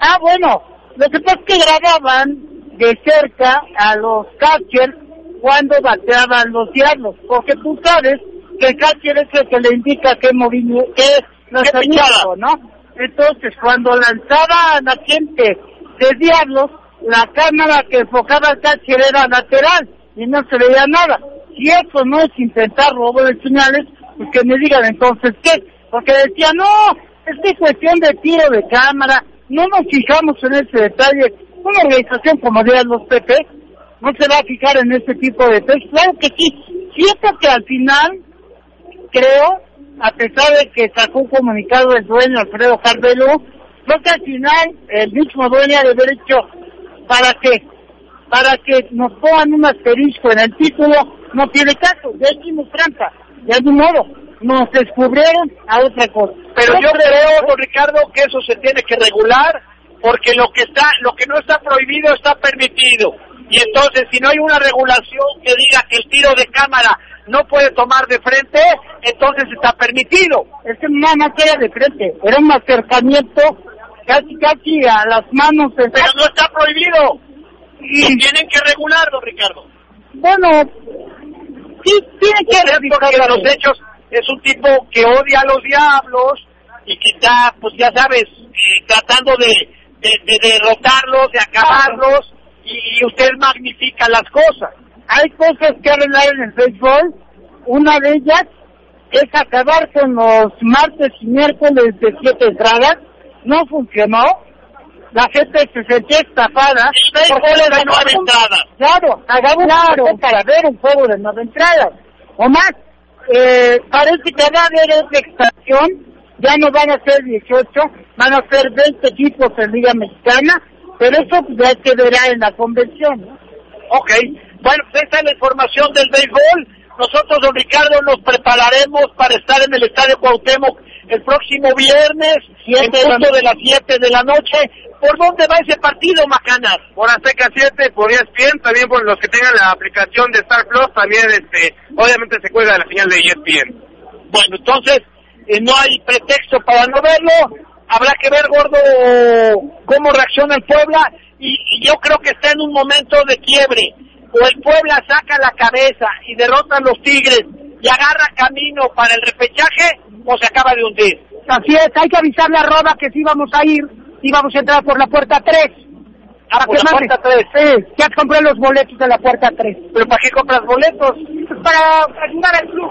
E: Ah, bueno, lo que pasa es que grababan de cerca a los catchers cuando bateaban los diablos, porque tú sabes que el catcher es el que le indica qué movimiento, qué lanzamiento, ¿no? Entonces, cuando lanzaba a la gente de diablos, la cámara que enfocaba al catcher era lateral y no se veía nada. Si eso no es intentar robo de señales, pues que me digan entonces qué, porque decía, no, es que es cuestión de tiro de cámara, no nos fijamos en ese detalle. Una organización como de los PP no se va a fijar en ese tipo de detalles. Claro que sí. Siento que al final, creo, a pesar de que sacó un comunicado el dueño Alfredo Carvelo, creo que al final el mismo dueño de haber ¿para qué? Para que nos pongan un asterisco en el título, no tiene caso, ya hicimos trampa, de algún modo, nos descubrieron a otra cosa.
D: Pero yo creo, don Ricardo, que eso se tiene que regular porque lo que está, lo que no está prohibido está permitido. Y entonces, si no hay una regulación que diga que el tiro de cámara no puede tomar de frente, entonces está permitido.
E: Es que nada más era de frente, era un acercamiento casi casi a las manos.
D: Pero no está prohibido. Y tienen que regular, don Ricardo.
E: Bueno, sí, tiene que revisar
D: los hechos, es un tipo que odia a los diablos y que está, pues ya sabes, eh, tratando de, de, de derrotarlos, de acabarlos, y usted magnifica las cosas.
E: Hay cosas que arreglar en el béisbol. Una de ellas es acabar con los martes y miércoles de siete entradas. No funcionó. La gente se sentía estafada.
D: El béisbol de nueve entradas.
E: Claro, hagamos claro. para ver un juego de nueve entradas. O más, eh, parece que va a haber otra expansión. Ya no van a ser 18, van a ser 20 equipos en Liga Mexicana. Pero eso ya se verá en la convención. ¿no?
D: Ok, bueno, pues esta es la información del béisbol. Nosotros, don Ricardo, nos prepararemos para estar en el Estadio Cuauhtémoc el próximo viernes, en punto de las 7 de la noche. ¿Por dónde va ese partido, Macanas?
G: Por Azteca 7, por ESPN, también por los que tengan la aplicación de Star Plus, también este, obviamente se cuelga la señal de ESPN.
D: Bueno, entonces, eh, no hay pretexto para no verlo. Habrá que ver, gordo, cómo reacciona el Puebla. Y, y yo creo que está en un momento de quiebre. O el Puebla saca la cabeza y derrota a los Tigres y agarra camino para el repechaje, o se acaba de hundir.
E: Así es, hay que avisarle a Roda que sí vamos a ir, íbamos a entrar por la puerta 3.
D: Ah, por la puerta 3.
E: Sí, ya compré los boletos de la puerta 3.
D: ¿Pero para qué compras boletos?
E: Para ayudar al club.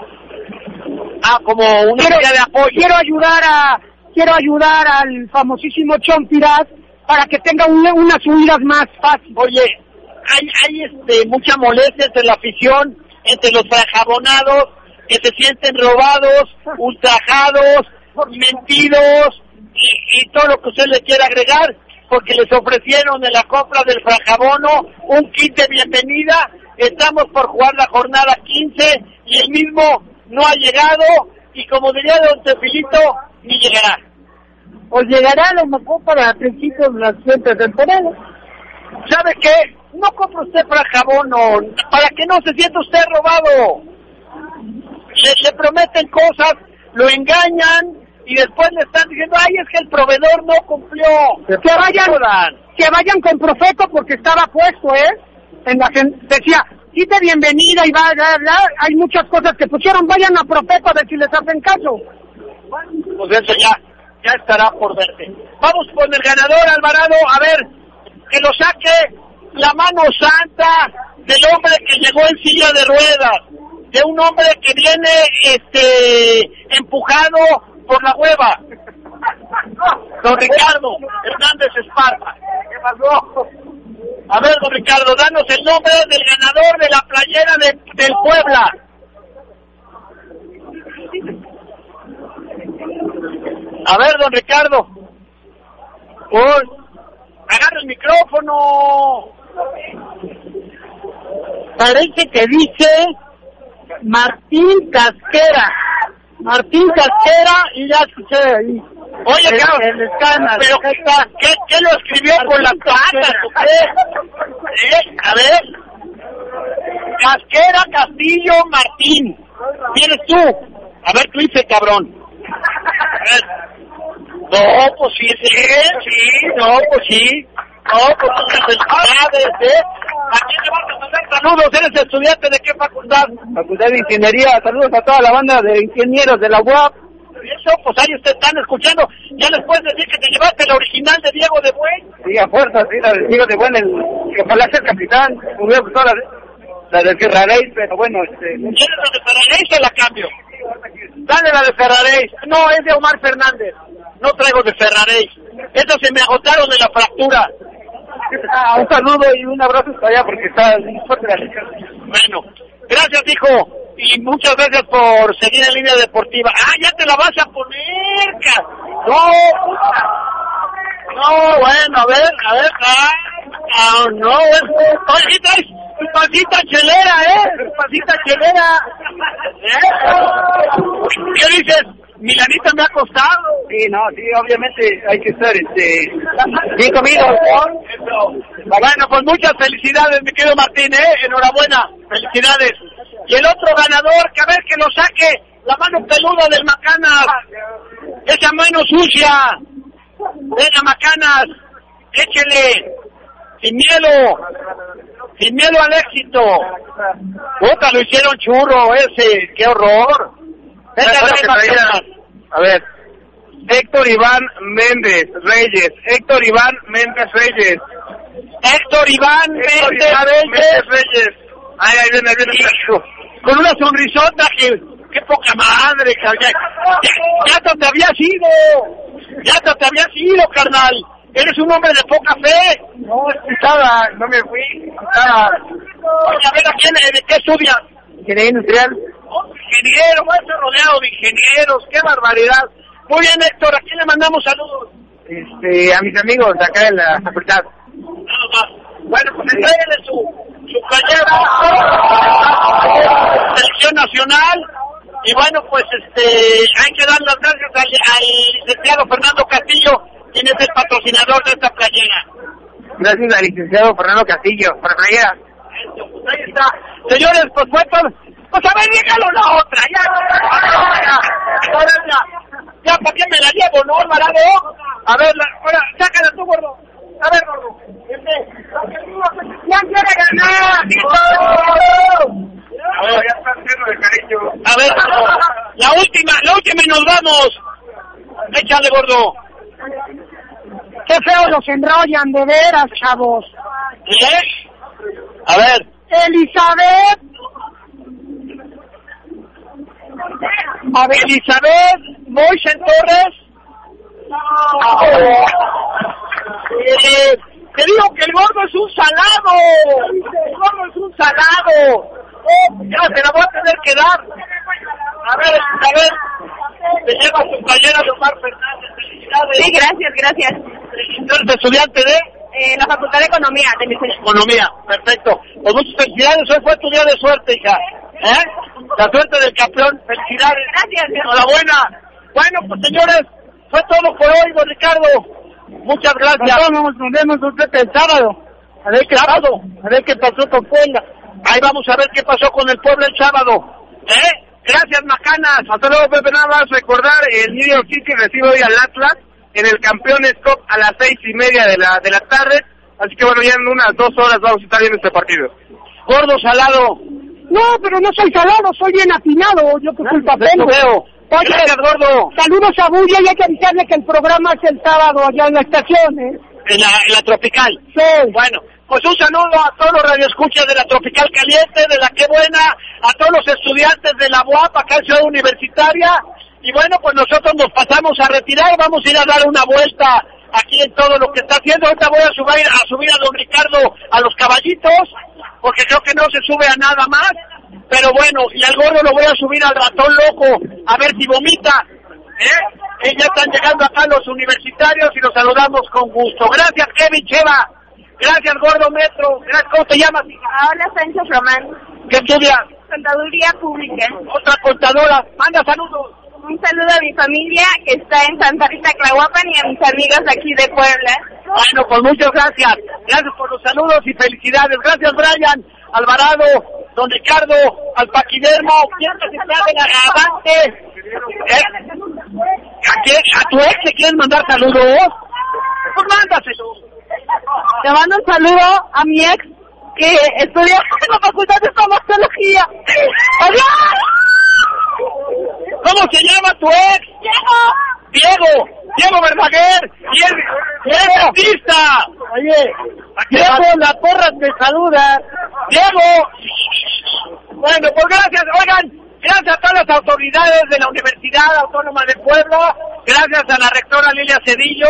D: Ah, como una
E: Quiero,
D: idea de apoyo.
E: quiero ayudar a, quiero ayudar al famosísimo Chompiras para que tenga un- unas subidas más fáciles.
D: Oye, hay, hay este, mucha molestia entre la afición, entre los frajabonados, que se sienten robados, ultrajados, mentidos y, y todo lo que usted le quiera agregar, porque les ofrecieron en la compra del frajabono un kit de bienvenida. Estamos por jugar la jornada 15 y el mismo no ha llegado y como diría don Tefilito, ni llegará.
E: Os llegará a lo mejor para principios de la siguiente temporada.
D: ¿Sabe qué? No compra usted frajabono, para que no se sienta usted robado. Le, le prometen cosas, lo engañan y después le están diciendo, ay, es que el proveedor no cumplió.
E: Que vayan, que vayan con Profeco porque estaba puesto, ¿eh? En la gen- decía, de bienvenida y va, bla, bla, hay muchas cosas que pusieron, vayan a Profeco a ver si les hacen caso.
D: Pues eso ya, ya estará por verte. Vamos con el ganador, Alvarado, a ver, que lo saque la mano santa del hombre que llegó en silla de ruedas, de un hombre que viene este empujado por la hueva. Don Ricardo Hernández Esparta. ¿Qué pasó? A ver, don Ricardo, danos el nombre del ganador de la playera de, del Puebla. A ver, don Ricardo. Uy, agarra el micrófono.
E: Parece que dice Martín Casquera. Martín Casquera y ya escuché ahí.
D: Oye,
E: El-
D: pero ¿qué, qué lo escribió con las patas o qué? ¿Eh? A ver. Casquera Castillo Martín. ¿Quién tú? A ver, tú dices, cabrón. A ver. No, pues sí, sí, sí, no, pues sí. No, pues tú padre, ¿eh? ¿A quién le vas a mandar saludos? ¿Eres estudiante de qué facultad?
E: Facultad de Ingeniería, saludos a toda la banda de ingenieros de la UAP.
D: Eso, pues ahí ustedes están escuchando. Ya les puedes decir que te llevaste la original de Diego de Buen.
E: Sí, a fuerza, sí, la de Diego de Buen, el que ojalá sea el capitán, hubiera gustado la la de Ferraréis, pero bueno, este...
D: ¿Quieres la de Ferraréis o la cambio? Dale la de Ferraréis. No, es de Omar Fernández. No traigo de Ferraréis. Esas se me agotaron de la fractura.
E: Ah, un saludo y un abrazo hasta allá porque está fuerte la.
D: Bueno, gracias, hijo. Y muchas gracias por seguir en línea deportiva. Ah, ya te la vas a poner, ca- No, puta. No, bueno, a ver, a ver. Ah, ah, no, es... Tu pancita chelera, ¿eh? Tu pancita chelera. ¿Eh? ¿Qué dices? Milanita me ha costado.
E: Sí, no, sí, obviamente hay que estar, este, bien comido.
D: Bueno, pues muchas felicidades, mi querido Martín, ¿eh? Enhorabuena, felicidades. Y el otro ganador, que a ver que lo saque, la mano peluda del Macanas, esa mano sucia, venga Macanas, échele, sin miedo, sin miedo al éxito. Puta, lo hicieron churro ese, qué horror.
G: A ver. Héctor Iván Méndez Reyes. Héctor Iván Méndez Reyes.
D: Héctor Iván
G: Héctor
D: Méndez
G: Iván
D: Reyes.
G: Ay, ahí viene, viene.
D: Hijo, con una sonrisota que, qué poca madre, carnal. Ya, ya, hasta te habías ido. Ya hasta te habías ido, carnal. Eres un hombre de poca fe.
G: No, escuchaba, no me fui.
D: Oye, a ver, ¿a quién, de qué estudias?
G: Ingeniería industrial.
D: Ingeniero, estar rodeado de ingenieros, qué barbaridad. Muy bien, Héctor, ¿a quién le mandamos saludos?
G: Este, a mis amigos de acá de la facultad.
D: Nada más. Bueno, pues entréguenle su, su playera, selección nacional. Y bueno, pues este, hay que dar las gracias al, al licenciado Fernando Castillo, quien es el patrocinador de esta playera.
G: Gracias al licenciado Fernando Castillo, por la
D: Pues ahí está. Señores, pues fue todo. Pues a ver, dígalo la otra, ya. Ya, ahora ya. Ya, ¿para qué me la llevo, no, Alvarado? A ver, la, ahora, sácala tú, gordo. A ver, gordo. Este, ¡Ya quiere ganar!
G: A ver, ya está lleno de cariño.
D: A ver, la última, la última y nos vamos. Échale, gordo.
E: Qué feo los enrollan, de veras, chavos.
D: ¿Qué? A ver.
E: Elizabeth.
D: A ver, Elizabeth Torres. Eh, te digo que el gordo es un salado. El gordo es un salado. Oh, ya se la voy a tener que dar. A ver, Elizabeth. Te lleva tu playera de Omar Fernández. Felicidades.
H: Sí, gracias, gracias.
D: ¿Tú eres estudiante de?
H: Eh, la Facultad de Economía de mi
D: Economía, perfecto. Pues muchas felicidades, hoy fue tu día de suerte, hija. ¿Eh? La suerte del campeón, felicidades.
H: Gracias.
D: Enhorabuena. Bueno, pues señores, fue todo por hoy, don Ricardo. Muchas gracias.
E: Nos nos vemos usted el sábado. A ver qué
D: Sábado.
E: pasó. A ver qué pasó con Puebla.
D: Ahí vamos a ver qué pasó con el pueblo el sábado. ¿Eh? Gracias, Macanas.
G: Hasta luego, Pepe. Nada más recordar, el New York City recibe hoy al Atlas en el Campeones Cup a las seis y media de la, de la tarde. Así que bueno, ya en unas dos horas vamos a estar viendo este partido.
D: Gordo Salado.
E: No, pero no soy salado, soy bien afinado. Yo que culpa tengo. Oye,
D: Gracias, Gordo.
E: Saludos a Bulla y hay que avisarle que el programa es el sábado allá en la estación, ¿eh?
D: En la, en la Tropical.
E: Sí.
D: Bueno, pues un saludo a todos los radioescuchas de la Tropical Caliente, de la Que Buena, a todos los estudiantes de la UAP, acá en Ciudad Universitaria. Y bueno, pues nosotros nos pasamos a retirar, vamos a ir a dar una vuelta aquí en todo lo que está haciendo. Ahorita voy a subir a, subir a don Ricardo a los caballitos, porque creo que no se sube a nada más. Pero bueno, y al gordo lo voy a subir al ratón loco, a ver si vomita. ¿Eh? Ya están llegando acá los universitarios y los saludamos con gusto. Gracias, Kevin Cheva. Gracias, Gordo Metro. Gracias, ¿cómo te llamas?
H: Hola, Sánchez Román.
D: ¿Qué estudias?
H: Contaduría Pública.
D: Otra contadora. Manda saludos.
H: Un saludo a mi familia que está en Santa Rita, Clahuapan y a mis amigos aquí de Puebla.
D: Bueno, pues muchas gracias. Gracias por los saludos y felicidades. Gracias, Brian, Alvarado, don Ricardo, al Paquidermo. ¿Quién se la avante? ¿Eh? ¿A, quién? ¿A tu ex le quieres mandar saludos? Pues mándaselo.
E: Te mando un saludo a mi ex que estudia en la Facultad de Stomatología. ¡Adiós!
D: ¿Cómo se llama tu ex? Diego. Diego Verdaguer. Y es, y es artista.
E: Oye,
D: ¿A qué
E: Diego, la porra te saluda.
D: Diego. Bueno, pues gracias. Oigan, gracias a todas las autoridades de la Universidad Autónoma de Puebla. Gracias a la rectora Lilia Cedillo.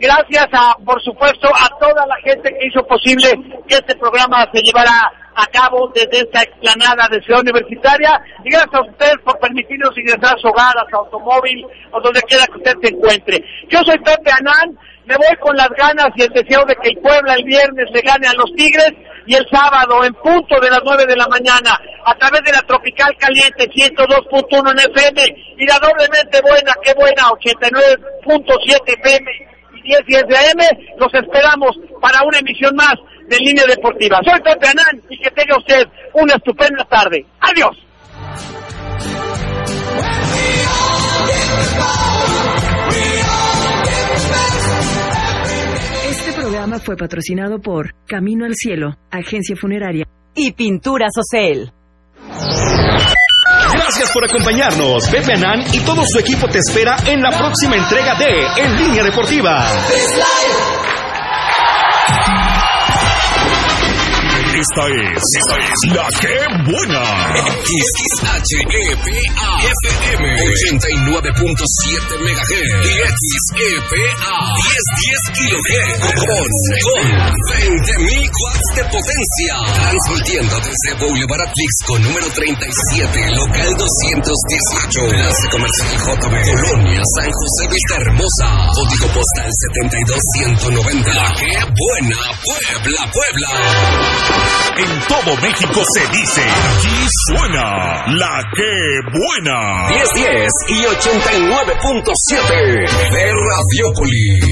D: Gracias a, por supuesto, a toda la gente que hizo posible que este programa se llevara a cabo desde esta explanada de Ciudad Universitaria. Y gracias a ustedes por permitirnos ingresar a su hogar, a su automóvil o donde quiera que usted se encuentre. Yo soy Pepe Anán. Me voy con las ganas y el deseo de que el Puebla el viernes le gane a los Tigres y el sábado en punto de las 9 de la mañana a través de la Tropical Caliente 102.1 en FM y la doblemente buena, qué buena, 89.7 FM y 10 y FM. Los esperamos para una emisión más de Línea Deportiva. Soy Pepe Anán y que tenga usted una estupenda tarde. Adiós.
A: Este programa fue patrocinado por Camino al Cielo, agencia funeraria.
B: Y Pinturas Ocel.
C: Gracias por acompañarnos. Pepe Anán y todo su equipo te espera en la próxima entrega de En Línea Deportiva.
I: Esta es, esta es la que buena.
J: XHEPA FM 89.7 MHz y XEPA 1010 kHz con, con 20.000 watts de potencia. Transmitiendo desde Boulevard Atlix con número 37, local 218, Enlace Comercial JB, Colonia, San José Vista Hermosa, código postal 72190. La que buena, Puebla, Puebla.
I: En todo México se dice, aquí suena la que buena.
J: 1010 y 89.7 de Radiopolis.